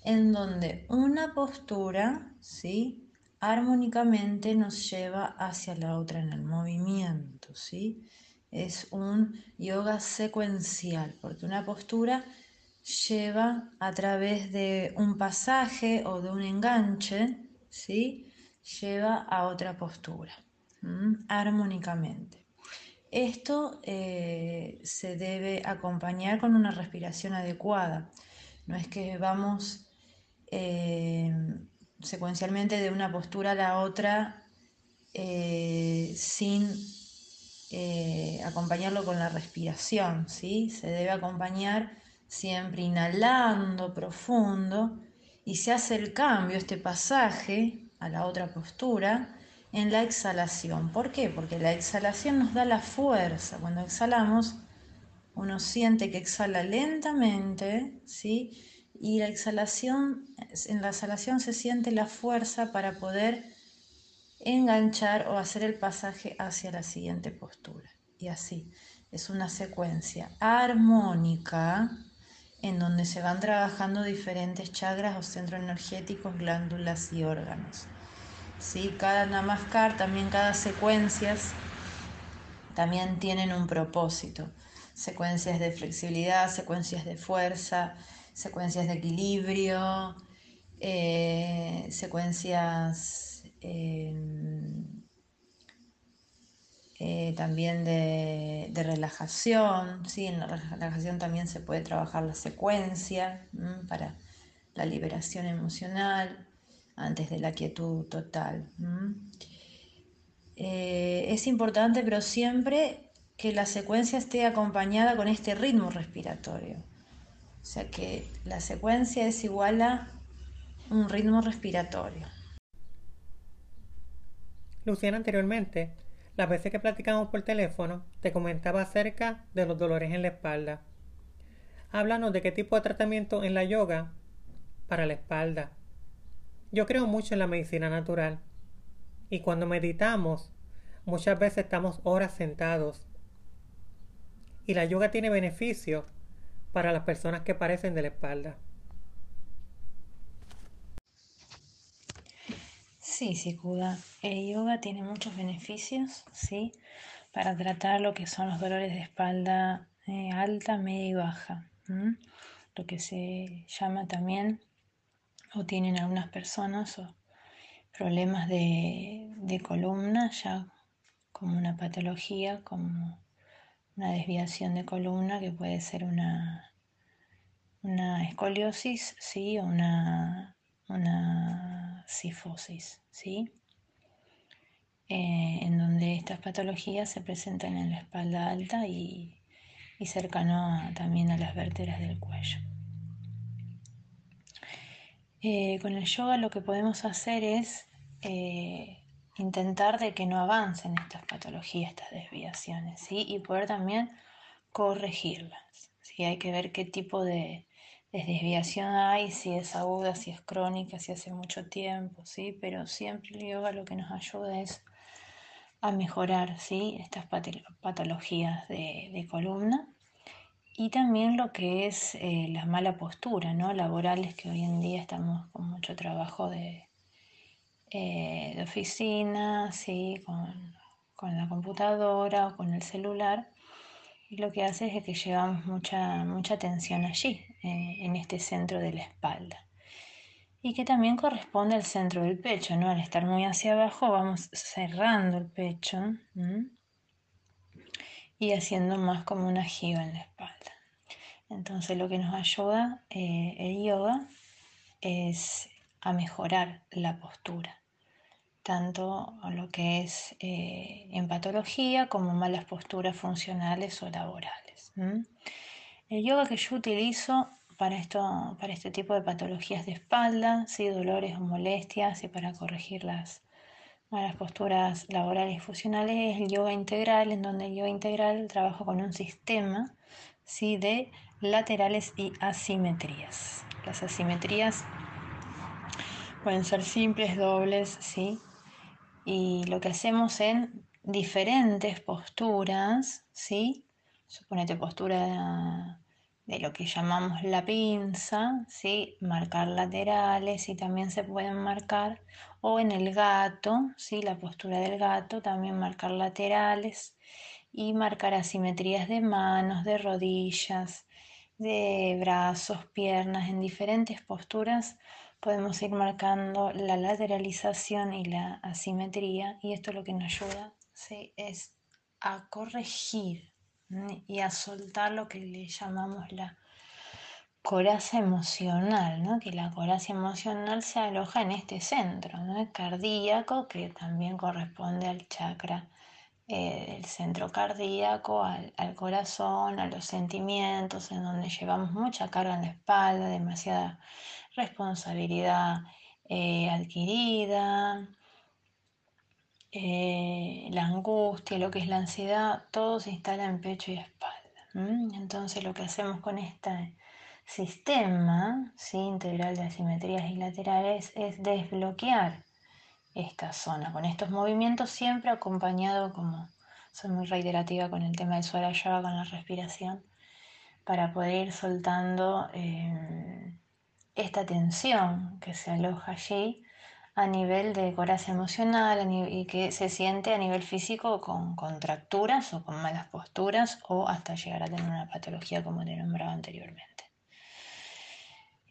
en donde una postura, ¿sí? armónicamente nos lleva hacia la otra en el movimiento, ¿sí? Es un yoga secuencial, porque una postura lleva a través de un pasaje o de un enganche, ¿sí? Lleva a otra postura, armónicamente. Esto eh, se debe acompañar con una respiración adecuada. No es que vamos eh, secuencialmente de una postura a la otra eh, sin eh, acompañarlo con la respiración, ¿sí? Se debe acompañar siempre inhalando profundo y se hace el cambio, este pasaje a la otra postura en la exhalación. ¿Por qué? Porque la exhalación nos da la fuerza. Cuando exhalamos, uno siente que exhala lentamente, ¿sí? Y la exhalación, en la exhalación se siente la fuerza para poder enganchar o hacer el pasaje hacia la siguiente postura. Y así, es una secuencia armónica en donde se van trabajando diferentes chakras o centros energéticos, glándulas y órganos. ¿Sí? Cada namaskar, también cada secuencias, también tienen un propósito. Secuencias de flexibilidad, secuencias de fuerza, secuencias de equilibrio, eh, secuencias em, eh, también de, relajación. ¿sí? En la relajación también se puede trabajar la secuencia para la liberación emocional antes de la quietud total. Eh, es importante, pero siempre que la secuencia esté acompañada con este ritmo respiratorio. O sea que la secuencia es igual a un ritmo respiratorio. Luciana, anteriormente, las veces que platicamos por teléfono, te comentaba acerca de los dolores en la espalda. Háblanos de qué tipo de tratamiento en la yoga para la espalda. Yo creo mucho en la medicina natural y cuando meditamos muchas veces estamos horas sentados y la yoga tiene beneficios para las personas que parecen de la espalda. Sí, Sikuda. El yoga tiene muchos beneficios, ¿sí? Para tratar lo que son los dolores de espalda eh, alta, media y baja. Lo que se llama también, o tienen algunas personas, o problemas de, de columna, ya como una patología, como una desviación de columna que puede ser una, una escoliosis, ¿sí? O una, una cifosis, ¿sí? Eh, en donde estas patologías se presentan en la espalda alta y, cercano también a las vértebras del cuello. Eh, con el yoga lo que podemos hacer es eh, intentar de que no avancen estas patologías, estas desviaciones, ¿sí? Y poder también corregirlas. ¿sí? Hay que ver qué tipo de, desviación hay, si es aguda, si es crónica, si hace mucho tiempo, ¿sí? Pero siempre el yoga lo que nos ayuda es a mejorar, ¿sí? Estas patologías de, columna y también lo que es eh, la mala postura, ¿no? Laborales que hoy en día estamos con mucho trabajo de, eh, de oficina, ¿sí? con, la computadora o con el celular. Y lo que hace es que llevamos mucha, mucha tensión allí, eh, en este centro de la espalda. Y que también corresponde al centro del pecho, ¿no? Al estar muy hacia abajo vamos cerrando el pecho y haciendo más como una jiba en la espalda. Entonces lo que nos ayuda eh, el yoga es a mejorar la postura, tanto lo que es eh, en patología como malas posturas funcionales o laborales. El yoga que yo utilizo para, esto, para este tipo de patologías de espalda, ¿sí? dolores o molestias y para corregir las malas posturas laborales y funcionales es el yoga integral, en donde el yoga integral trabaja con un sistema ¿sí? de laterales y asimetrías. Las asimetrías pueden ser simples, dobles, ¿sí? Y lo que hacemos en diferentes posturas, ¿sí? Suponete postura de lo que llamamos la pinza, ¿sí? Marcar laterales y también se pueden marcar, o en el gato, ¿sí? La postura del gato, también marcar laterales y marcar asimetrías de manos, de rodillas, de brazos, piernas, en diferentes posturas podemos ir marcando la lateralización y la asimetría y esto lo que nos ayuda es a corregir y a soltar lo que le llamamos la coraza emocional, ¿no? que la coraza emocional se aloja en este centro ¿no? cardíaco que también corresponde al chakra eh, del centro cardíaco, al, al, corazón, a los sentimientos, en donde llevamos mucha carga en la espalda, demasiada responsabilidad eh, adquirida, eh, la angustia, lo que es la ansiedad, todo se instala en pecho y espalda. Entonces lo que hacemos con esta sistema ¿sí? integral de asimetrías y laterales es desbloquear esta zona, con estos movimientos siempre acompañado, como soy muy reiterativa con el tema del Swarayava, con la respiración, para poder ir soltando eh, esta tensión que se aloja allí a nivel de coraza emocional y que se siente a nivel físico con contracturas o con malas posturas o hasta llegar a tener una patología como te nombraba anteriormente.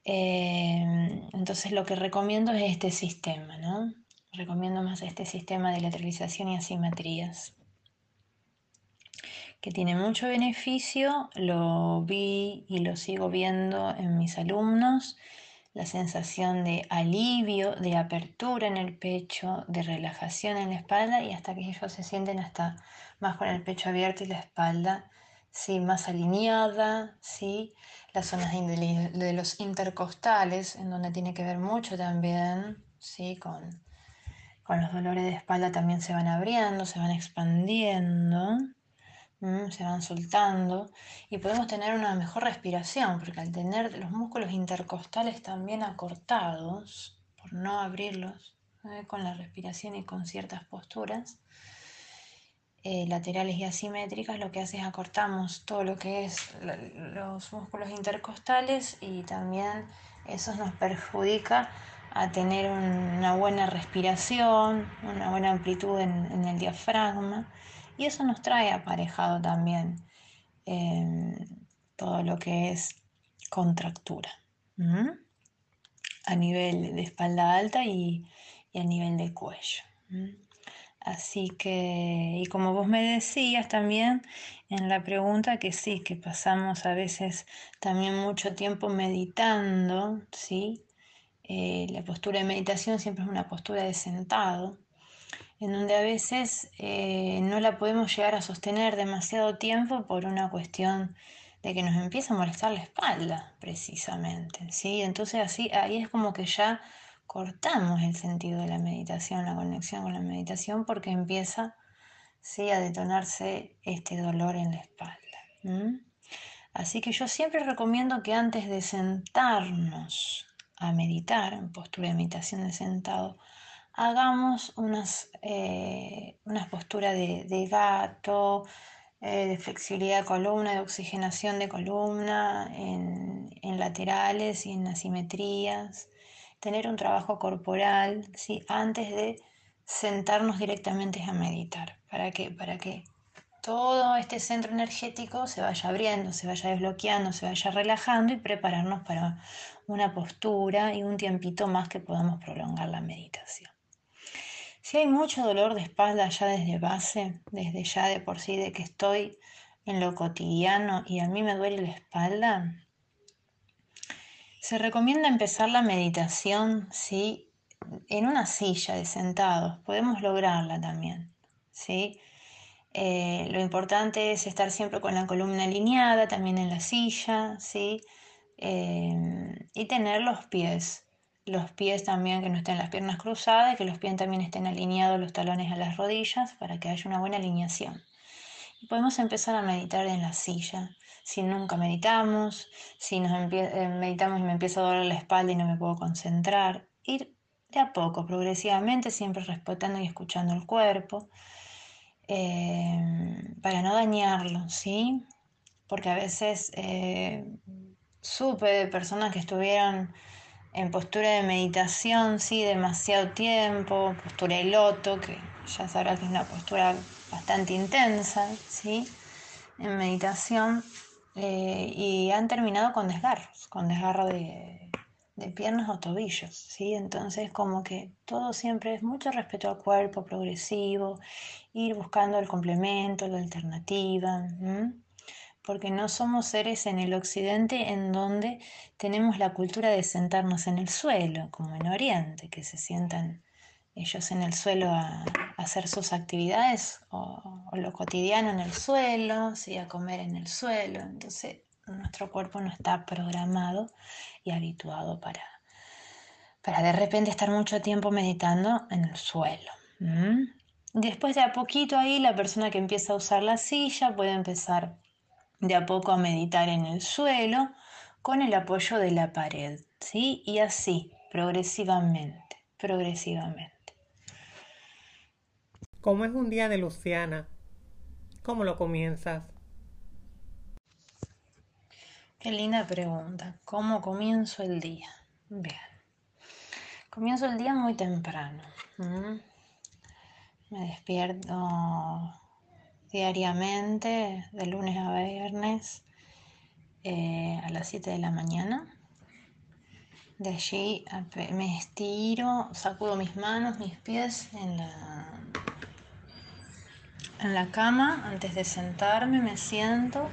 Eh, entonces lo que recomiendo es este sistema, ¿no? Recomiendo más este sistema de lateralización y asimetrías, que tiene mucho beneficio, lo vi y lo sigo viendo en mis alumnos la sensación de alivio, de apertura en el pecho, de relajación en la espalda y hasta que ellos se sienten hasta más con el pecho abierto y la espalda ¿sí? más alineada, ¿sí? las zonas de los intercostales, en donde tiene que ver mucho también ¿sí? con, con los dolores de espalda, también se van abriendo, se van expandiendo se van soltando y podemos tener una mejor respiración, porque al tener los músculos intercostales también acortados, por no abrirlos ¿eh? con la respiración y con ciertas posturas, eh, laterales y asimétricas, lo que hace es acortamos todo lo que es los músculos intercostales y también eso nos perjudica a tener una buena respiración, una buena amplitud en el diafragma y eso nos trae aparejado también em, todo lo que es contractura. A nivel de espalda alta y, a nivel de cuello. Así que, y como vos me decías también en la pregunta, que sí, que pasamos a veces también mucho tiempo meditando, ¿sí? Eh, la postura de meditación siempre es una postura de sentado, en donde a veces eh, no la podemos llegar a sostener demasiado tiempo por una cuestión de que nos empieza a molestar la espalda, precisamente, ¿sí? Entonces así, ahí es como que ya cortamos el sentido de la meditación, la conexión con la meditación, porque empieza, ¿sí? A detonarse este dolor en la espalda. Así que yo siempre recomiendo que antes de sentarnos a meditar, en postura de meditación de sentado, hagamos unas, eh, posturas de, gato, eh, de flexibilidad de columna, de oxigenación de columna, en, laterales y en asimetrías, tener un trabajo corporal ¿sí? antes de sentarnos directamente a meditar. ¿Para qué? Para que todo este centro energético se vaya abriendo, se vaya desbloqueando, se vaya relajando y prepararnos para una postura y un tiempito más que podamos prolongar la meditación. Si hay mucho dolor de espalda ya desde base, desde ya de por sí, de que estoy en lo cotidiano y a mí me duele la espalda, se recomienda empezar la meditación, ¿sí? En una silla de sentados, podemos lograrla también, ¿sí? Eh, lo importante es estar siempre con la columna alineada, también en la silla, ¿sí? Eh, y tener los pies los pies también, que no estén las piernas cruzadas, que los pies también estén alineados los talones a las rodillas para que haya una buena alineación. Y podemos empezar a meditar en la silla. Si nunca meditamos, si nos eh, meditamos y me empieza a doler la espalda y no me puedo concentrar, ir de a poco, progresivamente, siempre respetando y escuchando el cuerpo, eh, para no dañarlo, ¿sí? Porque a veces eh, supe de personas que estuvieron en postura de meditación, sí, demasiado tiempo, postura de loto, que ya sabrás que es una postura bastante intensa, sí, en meditación, eh, y han terminado con desgarros, con desgarro de, de, piernas o tobillos, sí, entonces como que todo siempre es mucho respeto al cuerpo, progresivo, ir buscando el complemento, la alternativa porque no somos seres en el occidente en donde tenemos la cultura de sentarnos en el suelo, como en Oriente, que se sientan ellos en el suelo a, hacer sus actividades o, lo cotidiano en el suelo, ¿sí? a comer en el suelo. Entonces nuestro cuerpo no está programado y habituado para, para de repente estar mucho tiempo meditando en el suelo. Después de a poquito ahí la persona que empieza a usar la silla puede empezar de a poco a meditar en el suelo, con el apoyo de la pared, ¿sí? Y así, progresivamente, progresivamente. ¿Cómo es un día de Luciana? ¿Cómo lo comienzas? Qué linda pregunta. ¿Cómo comienzo el día? Bien. Comienzo el día muy temprano. Me despierto diariamente, de lunes a viernes, eh, a las 7 de la mañana. De allí me estiro, sacudo mis manos, mis pies en la, en la cama. Antes de sentarme me siento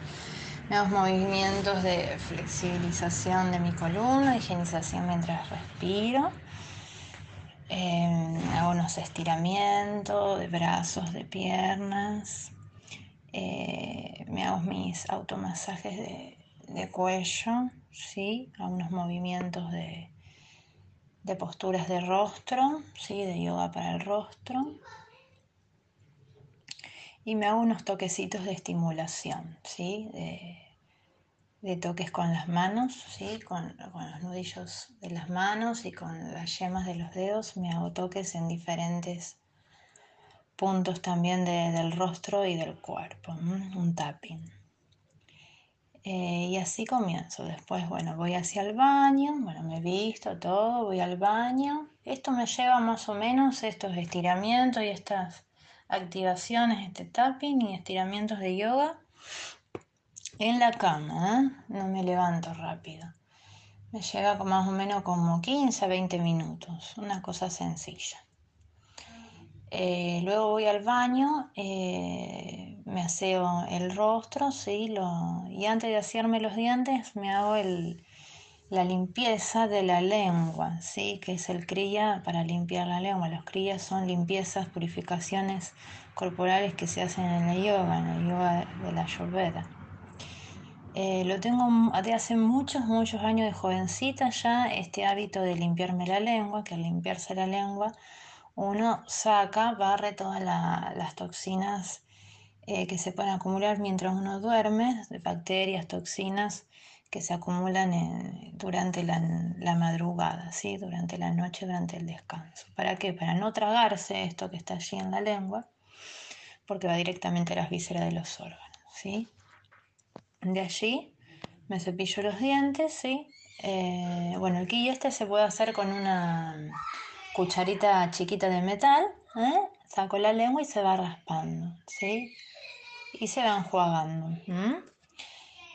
me hago movimientos de flexibilización de mi columna, higienización mientras respiro. Eh, hago unos estiramientos de brazos, de piernas. Eh, me hago mis automasajes de, de cuello, ¿sí? Algunos movimientos de, de posturas de rostro, ¿sí? de yoga para el rostro. Y me hago unos toquecitos de estimulación, ¿sí? de, toques con las manos, ¿sí? Con, los nudillos de las manos y con las yemas de los dedos. Me hago toques en diferentes puntos también del rostro y del cuerpo, un tapping. Eh, y así comienzo. Después, bueno, voy hacia el baño, bueno, me visto todo, voy al baño. Esto me lleva más o menos estos estiramientos y estas activaciones, este tapping y estiramientos de yoga en la cama, ¿eh? no me levanto rápido. Me llega más o menos como 15 a 20 minutos, una cosa sencilla. Eh, luego voy al baño, eh, me aseo el rostro, ¿sí? Y antes de hacerme los dientes me hago la limpieza de la lengua, ¿sí? que es el cría para limpiar la lengua. Los crías son limpiezas, purificaciones corporales que se hacen en el yoga, en el yoga de la Ayurveda. Eh, lo tengo de hace muchos, muchos años de jovencita ya, este hábito de limpiarme la lengua, que al limpiarse la lengua uno saca, barre todas las toxinas eh, que se pueden acumular mientras uno duerme, bacterias, toxinas, que se acumulan durante la, madrugada, ¿sí? durante la noche, durante el descanso. ¿Para qué? Para no tragarse esto que está allí en la lengua, porque va directamente a las vísceras de los órganos. ¿sí? De allí me cepillo los dientes, ¿sí? Eh, bueno, quillo este se puede hacer con una cucharita chiquita de metal, ¿eh? saco la lengua y se va raspando, ¿sí? Y se va enjuagando.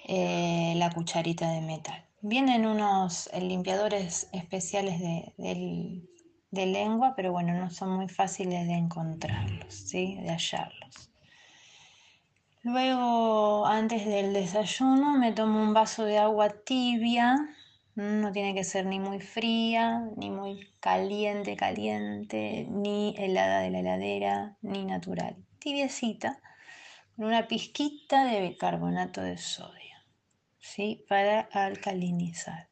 Eh, la cucharita de metal. Vienen unos eh, limpiadores especiales de, lengua, pero bueno, no son muy fáciles de encontrarlos, ¿sí? de hallarlos. Luego, antes del desayuno, me tomo un vaso de agua tibia. No tiene que ser ni muy fría, ni muy caliente, caliente, ni helada de la heladera, ni natural. Tibiecita, con una pizquita de bicarbonato de sodio. ¿sí? para alcalinizar.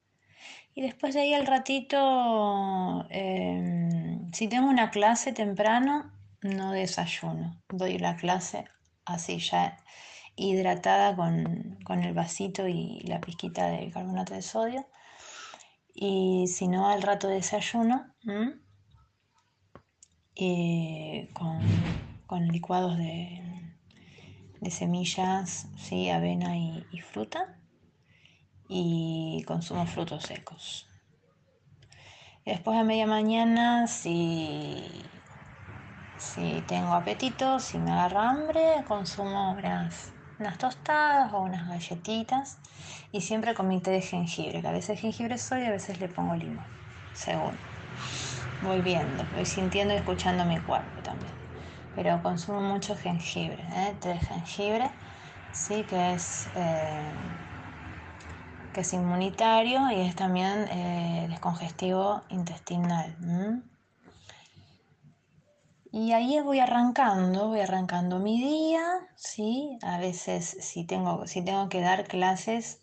Y después de ahí al ratito, em, si tengo una clase temprano, no desayuno. Doy la clase así ya hidratada con, el vasito y la pizquita de carbonato de sodio. Y si no, al rato desayuno con, licuados de, semillas, ¿sí? avena y fruta y consumo frutos secos. después a media mañana, si, si tengo apetito, si me agarra hambre, consumo unas, unas tostadas o unas galletitas y siempre con mi té de jengibre, que a veces jengibre soy y a veces le pongo limón, según. Voy viendo, voy sintiendo y escuchando mi cuerpo también. Pero consumo mucho jengibre, ¿eh? té de jengibre, sí, que es... Eh, que es inmunitario y es también eh, descongestivo intestinal. Y ahí voy arrancando, voy arrancando mi día, ¿sí? A veces si tengo, si tengo que dar clases,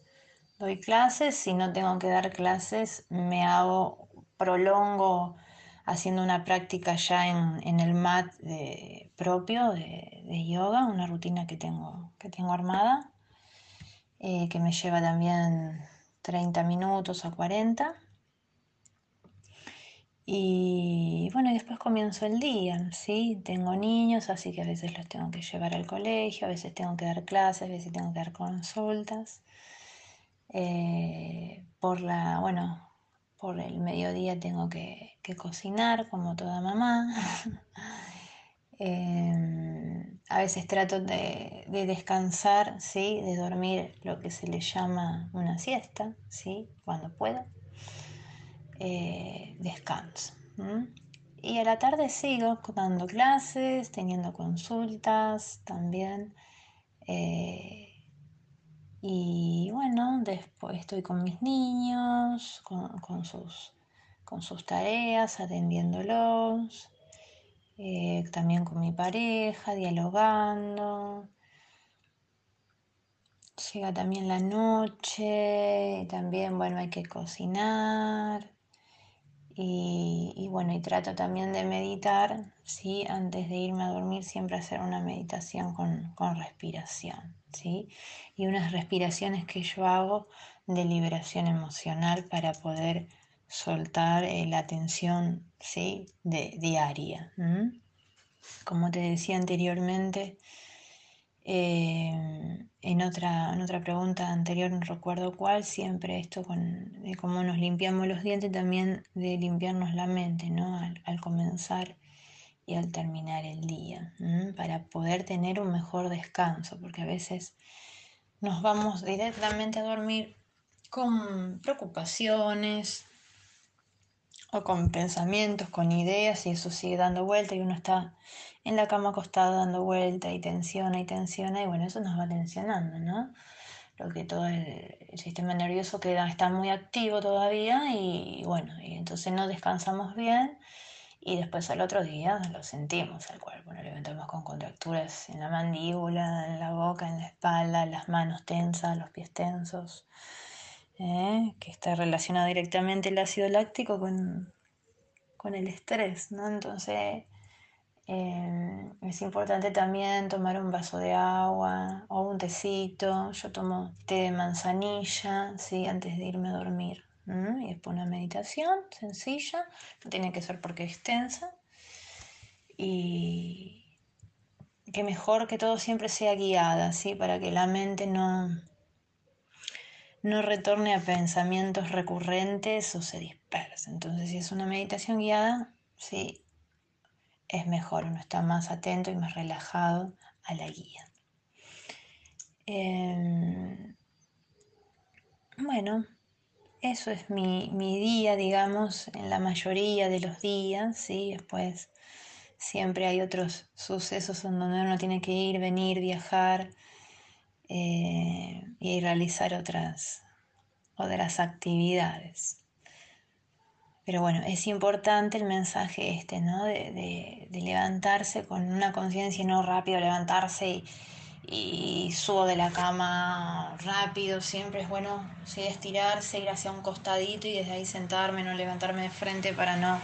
doy clases, si no tengo que dar clases, me hago, prolongo haciendo una práctica ya en, el mat propio de, de, yoga, una rutina que tengo, que tengo armada. Eh, que me lleva también 30 minutos a 40. Y bueno, después comienzo el día, ¿sí? Tengo niños, así que a veces los tengo que llevar al colegio, a veces tengo que dar clases, a veces tengo que dar consultas. Eh, por la, bueno, por el mediodía tengo que, cocinar como toda mamá. (laughs) Em, a veces trato de, descansar, ¿sí? de dormir lo que se le llama una siesta, ¿sí? cuando puedo. Eh, descanso. Y a la tarde sigo dando clases, teniendo consultas también. Eh, y bueno, después estoy con mis niños, con, sus, con sus tareas, atendiéndolos. Eh, también con mi pareja, dialogando. Llega también la noche, también, bueno, hay que cocinar. Y, bueno, y trato también de meditar, ¿sí? Antes de irme a dormir, siempre hacer una meditación con, respiración, ¿sí? Y unas respiraciones que yo hago de liberación emocional para poder soltar eh, la tensión, ¿sí? De, diaria. Como te decía anteriormente, eh, en, otra, en otra pregunta anterior, no recuerdo cuál, siempre esto con de cómo nos limpiamos los dientes, también de limpiarnos la mente, ¿no? Al, comenzar y al terminar el día, para poder tener un mejor descanso, porque a veces nos vamos directamente a dormir con preocupaciones o con pensamientos, con ideas, y eso sigue dando vuelta y uno está en la cama acostado dando vuelta y tensiona y tensiona y bueno, eso nos va tensionando, ¿no? Lo que todo el, sistema nervioso queda, está muy activo todavía y, bueno, y entonces no descansamos bien y después al otro día lo sentimos al cuerpo, nos levantamos con contracturas en la mandíbula, en la boca, en la espalda, las manos tensas, los pies tensos, ¿eh? que está relacionado directamente el ácido láctico con, con el estrés, ¿no? Entonces Em, es importante también tomar un vaso de agua o un tecito. Yo tomo té de manzanilla ¿sí? antes de irme a dormir. Y después una meditación sencilla, no tiene que ser porque extensa. Y que mejor que todo siempre sea guiada, ¿sí? para que la mente no, no retorne a pensamientos recurrentes o se disperse. Entonces, si es una meditación guiada, sí, es mejor, uno está más atento y más relajado a la guía. Em, bueno, eso es mi, día, digamos, en la mayoría de los días, ¿sí? Después siempre hay otros sucesos en donde uno tiene que ir, venir, viajar eh, y realizar otras, otras actividades. Pero bueno, es importante el mensaje este, ¿no? De, levantarse con una conciencia no rápido levantarse y, subo de la cama rápido. Siempre es bueno sí, estirarse, ir hacia un costadito y desde ahí sentarme, no levantarme de frente para no,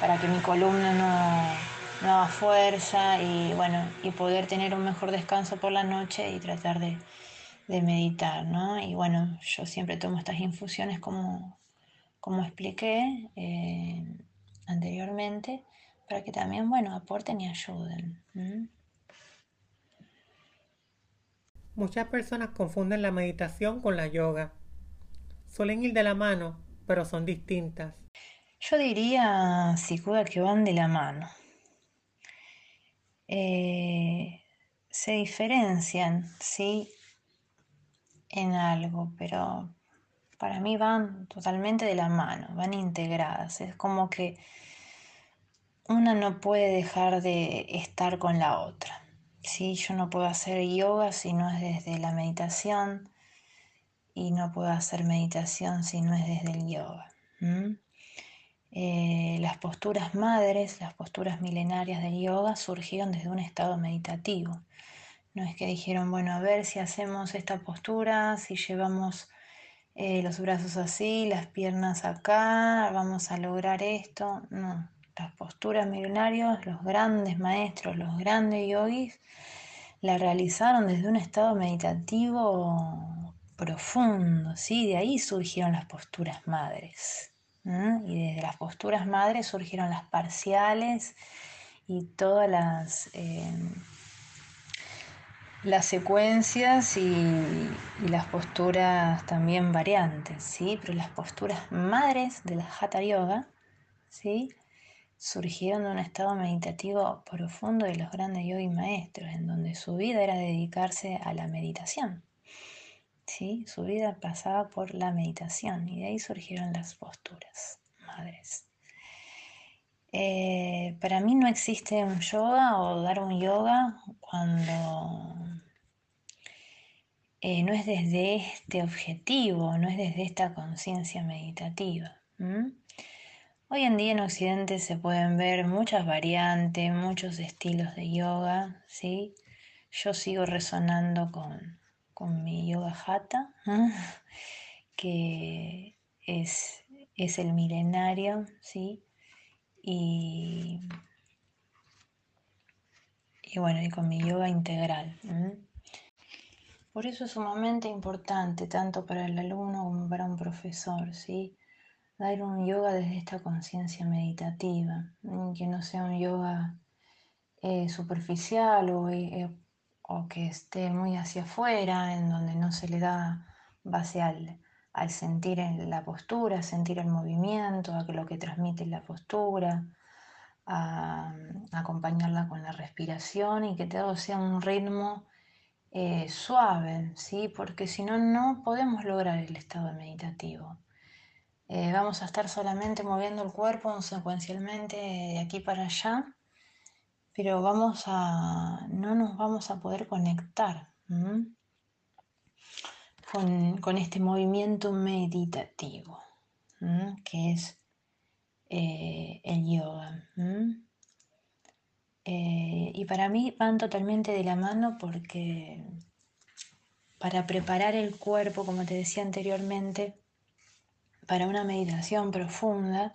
para que mi columna no, no haga fuerza y bueno, y poder tener un mejor descanso por la noche y tratar de, de meditar, ¿no? Y bueno, yo siempre tomo estas infusiones como como expliqué eh, anteriormente, para que también, bueno, aporten y ayuden. Muchas personas confunden la meditación con la yoga. Suelen ir de la mano, pero son distintas. Yo diría, Sikuda, que van de la mano. Eh, se diferencian, sí, en algo, pero para mí van totalmente de la mano, van integradas. Es como que una no puede dejar de estar con la otra. ¿sí? Yo no puedo hacer yoga si no es desde la meditación y no puedo hacer meditación si no es desde el yoga. Eh, las posturas madres, las posturas milenarias del yoga surgieron desde un estado meditativo. No es que dijeron, bueno, a ver si hacemos esta postura, si llevamos eh, los brazos así, las piernas acá, vamos a lograr esto. No, las posturas milenarias, los grandes maestros, los grandes yogis, la realizaron desde un estado meditativo profundo, ¿sí? De ahí surgieron las posturas madres. Y desde las posturas madres surgieron las parciales y todas las, em, las secuencias y, las posturas también variantes, ¿sí? Pero las posturas madres de la Hatha Yoga, ¿sí? Surgieron de un estado meditativo profundo de los grandes yogis maestros, en donde su vida era dedicarse a la meditación. ¿sí? Su vida pasaba por la meditación y de ahí surgieron las posturas madres. Eh, para mí no existe un yoga o dar un yoga cuando eh, no es desde este objetivo, no es desde esta conciencia meditativa. Hoy en día en Occidente se pueden ver muchas variantes, muchos estilos de yoga, ¿sí? Yo sigo resonando con, con mi yoga hatha, (laughs) que es, es, el milenario, ¿sí? Y, y, bueno, y con mi yoga integral. Por eso es sumamente importante, tanto para el alumno como para un profesor, ¿sí? Dar un yoga desde esta conciencia meditativa, que no sea un yoga eh, superficial o eh, o que esté muy hacia afuera, en donde no se le da base al, sentir en la postura, sentir el movimiento, a lo que transmite la postura, a, acompañarla con la respiración y que todo sea un ritmo eh, suave, ¿sí? porque si no, no podemos lograr el estado meditativo. Eh, vamos a estar solamente moviendo el cuerpo secuencialmente de aquí para allá pero vamos a, no nos vamos a poder conectar con, este movimiento meditativo, que es eh, el yoga. Eh, y para mí van totalmente de la mano porque para preparar el cuerpo, como te decía anteriormente, para una meditación profunda,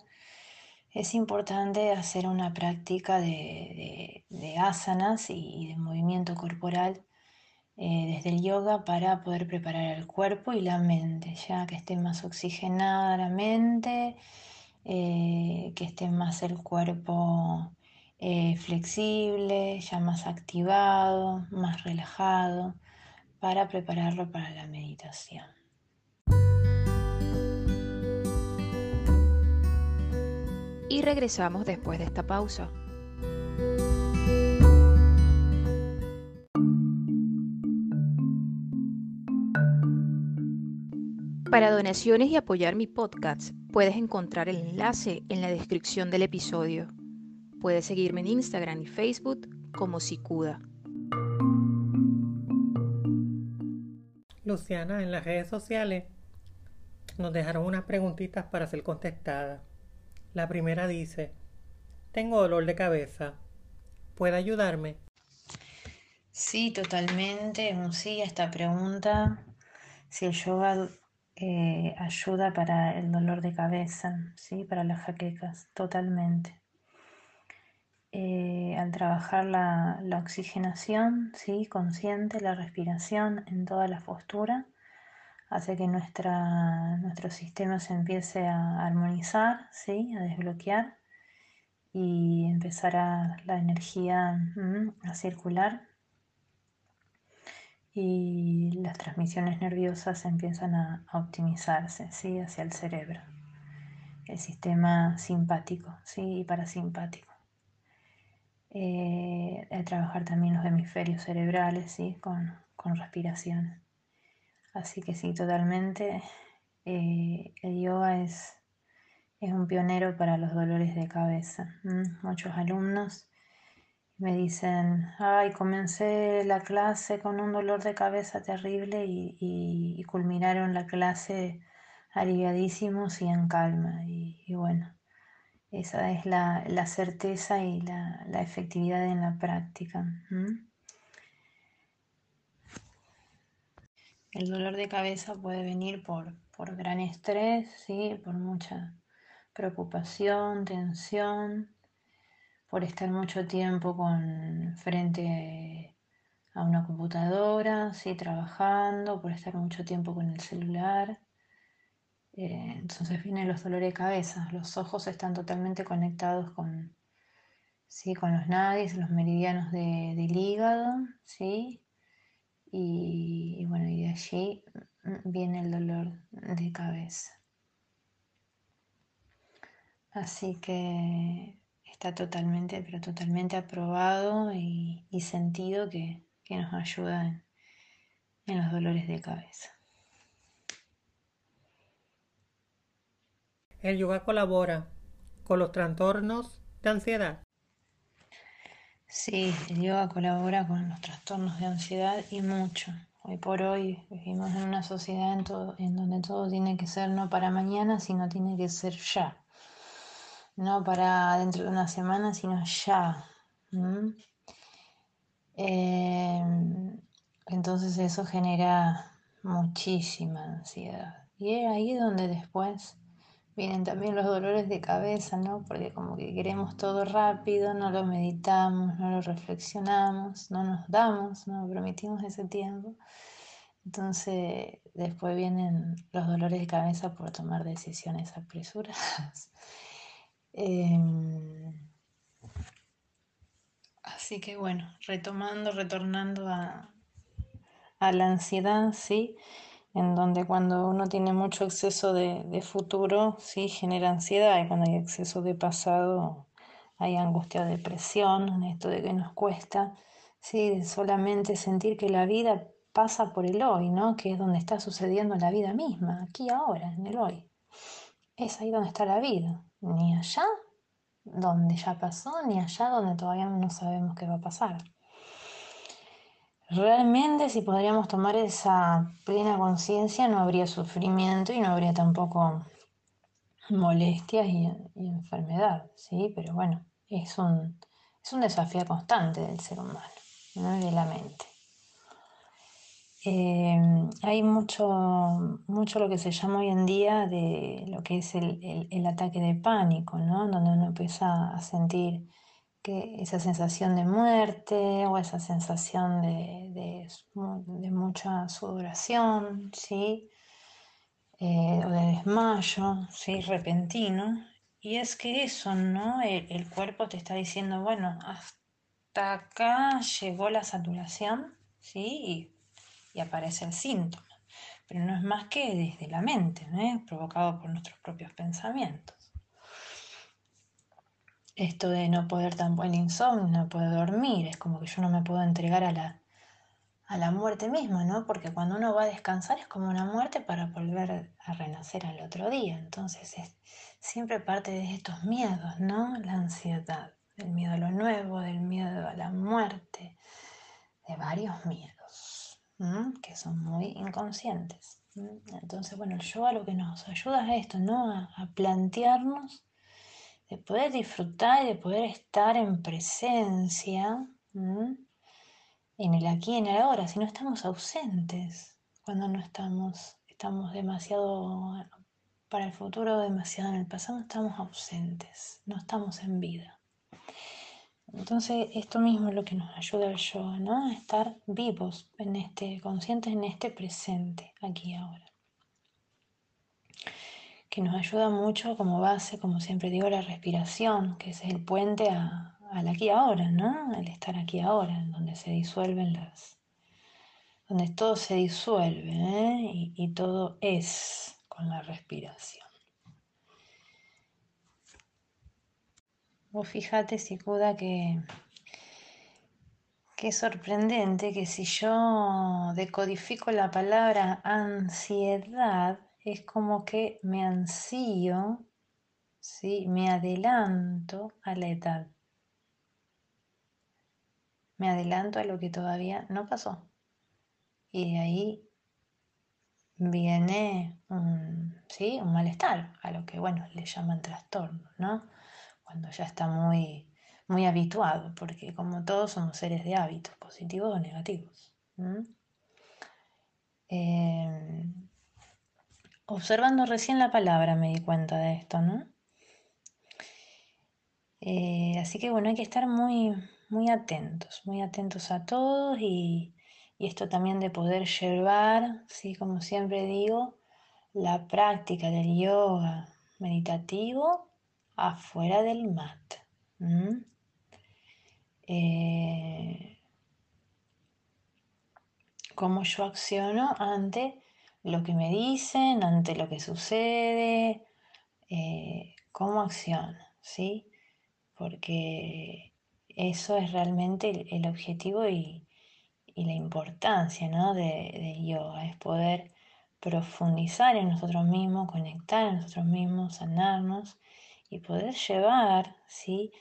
es importante hacer una práctica de, asanas y, de movimiento corporal eh, desde el yoga para poder preparar el cuerpo y la mente, ya que esté más oxigenada la mente, eh, que esté más el cuerpo eh, flexible, ya más activado, más relajado, para prepararlo para la meditación. y regresamos después de esta pausa. Para donaciones y apoyar mi podcast, puedes encontrar el enlace en la descripción del episodio. Puedes seguirme en Instagram y Facebook como Sicuda. Luciana, en las redes sociales nos dejaron unas preguntitas para ser contestadas. La primera dice, tengo dolor de cabeza, ¿puede ayudarme? Sí, totalmente, un sí a esta pregunta. Si el yoga eh, ayuda para el dolor de cabeza, ¿sí? para las jaquecas, totalmente. Eh, al trabajar la, oxigenación, ¿sí? consciente, la respiración en toda la postura, hace que nuestra, nuestro sistema se empiece a armonizar, ¿sí? a desbloquear y empezar a la energía mm, a circular y las transmisiones nerviosas empiezan a, optimizarse ¿sí? hacia el cerebro, el sistema simpático ¿sí? y parasimpático. Eh, trabajar también los hemisferios cerebrales ¿sí? con, con respiración. Así que sí, totalmente. Eh, el yoga es, es, un pionero para los dolores de cabeza. Muchos alumnos me dicen, ay, comencé la clase con un dolor de cabeza terrible y, culminaron la clase aliviadísimos y en calma. Y, bueno, esa es la, certeza y la, efectividad en la práctica. El dolor de cabeza puede venir por, por gran estrés, ¿sí? por mucha preocupación, tensión, por estar mucho tiempo con, frente a una computadora, ¿sí? trabajando, por estar mucho tiempo con el celular. Eh, entonces vienen los dolores de cabeza. Los ojos están totalmente conectados con, ¿sí? con los nadis, los meridianos del hígado, ¿sí? Y, y, bueno, y de allí viene el dolor de cabeza. Así que está totalmente, pero totalmente aprobado y, y sentido que, que, nos ayuda en, en los dolores de cabeza. El yoga colabora con los trastornos de ansiedad. Sí, el yoga colabora con los trastornos de ansiedad y mucho. Hoy por hoy vivimos en una sociedad en, todo, en donde todo tiene que ser no para mañana, sino tiene que ser ya no para dentro de una semana, sino ya. Eh, entonces eso genera muchísima ansiedad. Y es ahí donde después vienen también los dolores de cabeza, ¿no? Porque como que queremos todo rápido, no lo meditamos, no lo reflexionamos, no nos damos, no permitimos ese tiempo. Entonces después vienen los dolores de cabeza por tomar decisiones apresuradas. Em, así que bueno, retomando, retornando a, la ansiedad, ¿sí? En donde cuando uno tiene mucho exceso de, futuro, sí, genera ansiedad, y cuando hay exceso de pasado, hay angustia depresión, esto de que nos cuesta, sí, solamente sentir que la vida pasa por el hoy, ¿no? Que es donde está sucediendo la vida misma, aquí ahora, en el hoy. Es ahí donde está la vida ni allá donde ya pasó, ni allá donde todavía no sabemos qué va a pasar. Realmente si podríamos tomar esa plena conciencia no habría sufrimiento y no habría tampoco molestias y, enfermedad, ¿sí? Pero bueno, es un, es un desafío constante del ser humano, ¿no? de la mente. Em, hay mucho, mucho lo que se llama hoy en día de lo que es el, ataque de pánico, ¿no? Donde uno empieza a sentir que esa sensación de muerte o esa sensación de, mucha sudoración, ¿sí? Eh, o de desmayo, ¿sí? Repentino. Y es que eso, ¿no? El, cuerpo te está diciendo, bueno, hasta acá llegó la saturación, ¿sí? y aparece el síntoma. Pero no es más que desde la mente, provocado por nuestros propios pensamientos. Esto de no poder tampoco el insomnio, no poder dormir, es como que yo no me puedo entregar a la, a la muerte misma, ¿no? Porque cuando uno va a descansar es como una muerte para volver a renacer al otro día. Entonces es siempre parte de estos miedos, ¿no? La ansiedad, del miedo a lo nuevo, del miedo a la muerte, de varios miedos que son muy inconscientes. Entonces, bueno, el yoga lo que nos ayuda es esto, ¿no? A, plantearnos de poder disfrutar y de poder estar en presencia en el aquí y en el ahora, si no estamos ausentes, cuando no estamos, estamos demasiado para el futuro, demasiado en el pasado, estamos ausentes, no estamos en vida. Entonces, esto mismo es lo que nos ayuda el yoga, ¿no? A estar vivos en este, conscientes en este presente, aquí ahora. Que nos ayuda mucho como base, como siempre digo, la respiración, que es el puente al aquí ahora, ¿no? Al estar aquí ahora, donde se disuelven las. donde todo se disuelve, ¿eh? y todo es con la respiración. Vos fíjate, Sikuda, que, que es sorprendente que si yo decodifico la palabra ansiedad, es como que me ansío, ¿sí? me adelanto a la edad. Me adelanto a lo que todavía no pasó. Y de ahí viene un, ¿sí? un malestar, a lo que, bueno, le llaman trastorno, ¿no? Cuando ya está muy, muy habituado, porque como todos somos seres de hábitos, positivos o negativos. Eh, observando recién la palabra me di cuenta de esto, ¿no? Eh, así que bueno, hay que estar muy, muy atentos, muy atentos a todos y, esto también de poder llevar, ¿sí? como siempre digo, la práctica del yoga meditativo afuera del mat. Eh, cómo yo acciono ante lo que me dicen, ante lo que sucede, eh, cómo acciono, ¿sí? Porque eso es realmente el, objetivo y, la importancia ¿no? de, yoga, es poder profundizar en nosotros mismos, conectar en nosotros mismos, sanarnos y poder llevar ¿sí?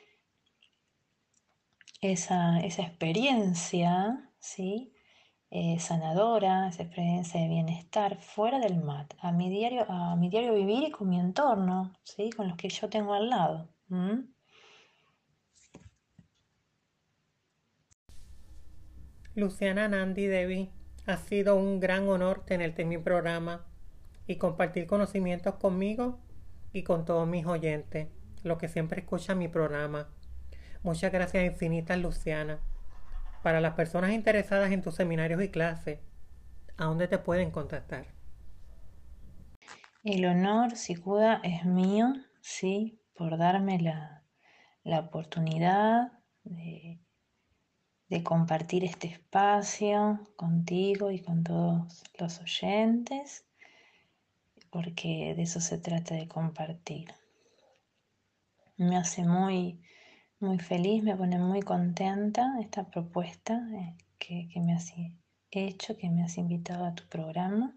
esa, esa experiencia ¿sí? Eh, sanadora, esa experiencia de bienestar fuera del mat, a mi diario, a mi diario vivir y con mi entorno, ¿sí? con los que yo tengo al lado. Luciana Nandi Devi, ha sido un gran honor tenerte en mi programa y compartir conocimientos conmigo y con todos mis oyentes, los que siempre escuchan mi programa. Muchas gracias infinitas, Luciana. Para las personas interesadas en tus seminarios y clases, ¿a dónde te pueden contactar? El honor, Sikuda, es mío, sí, por darme la, oportunidad de compartir este espacio contigo y con todos los oyentes, porque de eso se trata de compartir. Me hace muy muy feliz, me pone muy contenta esta propuesta eh, que, me has hecho, que me has invitado a tu programa.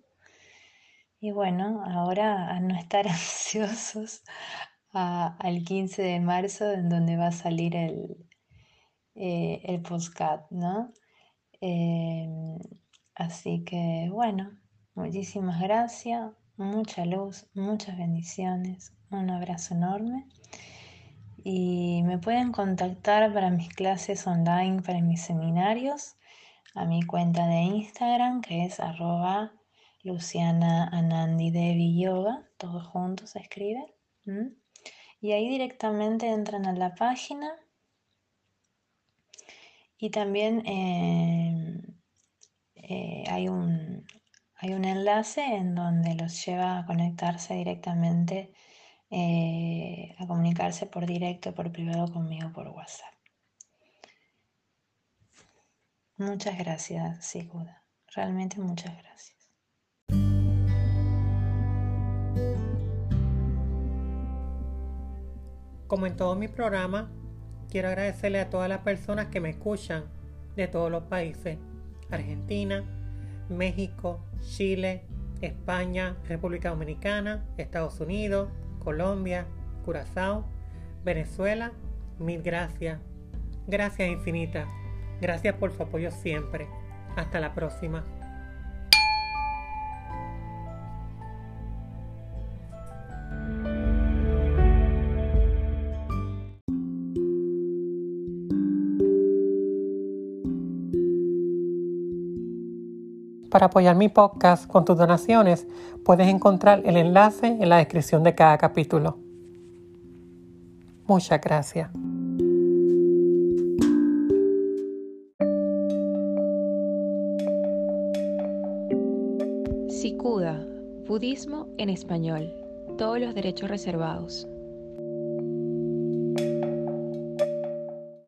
Y bueno, ahora a no estar (laughs) ansiosos al 15 de marzo, en donde va a salir el, eh, ¿no? Em, así que bueno, muchísimas gracias, mucha luz, muchas bendiciones, un abrazo enorme y me pueden contactar para mis clases online, para mis seminarios, a mi cuenta de Instagram que es arroba Luciana Anandi todos juntos se escriben. Y ahí directamente entran a la página y también em, eh, hay, un, hay un enlace en donde los lleva a conectarse directamente eh, a comunicarse por directo, por privado conmigo por WhatsApp. Muchas gracias, Siguda. Realmente muchas gracias. Como en todo mi programa, quiero agradecerle a todas las personas que me escuchan de todos los países. Argentina, México, Chile, España, República Dominicana, Estados Unidos, Colombia, Curazao, Venezuela, mil gracias. Gracias infinitas. Gracias por su apoyo siempre. Hasta la próxima. Para apoyar mi podcast con tus donaciones, puedes encontrar el enlace en la descripción de cada capítulo. Muchas gracias. Sikuda, Budismo en español. Todos los derechos reservados.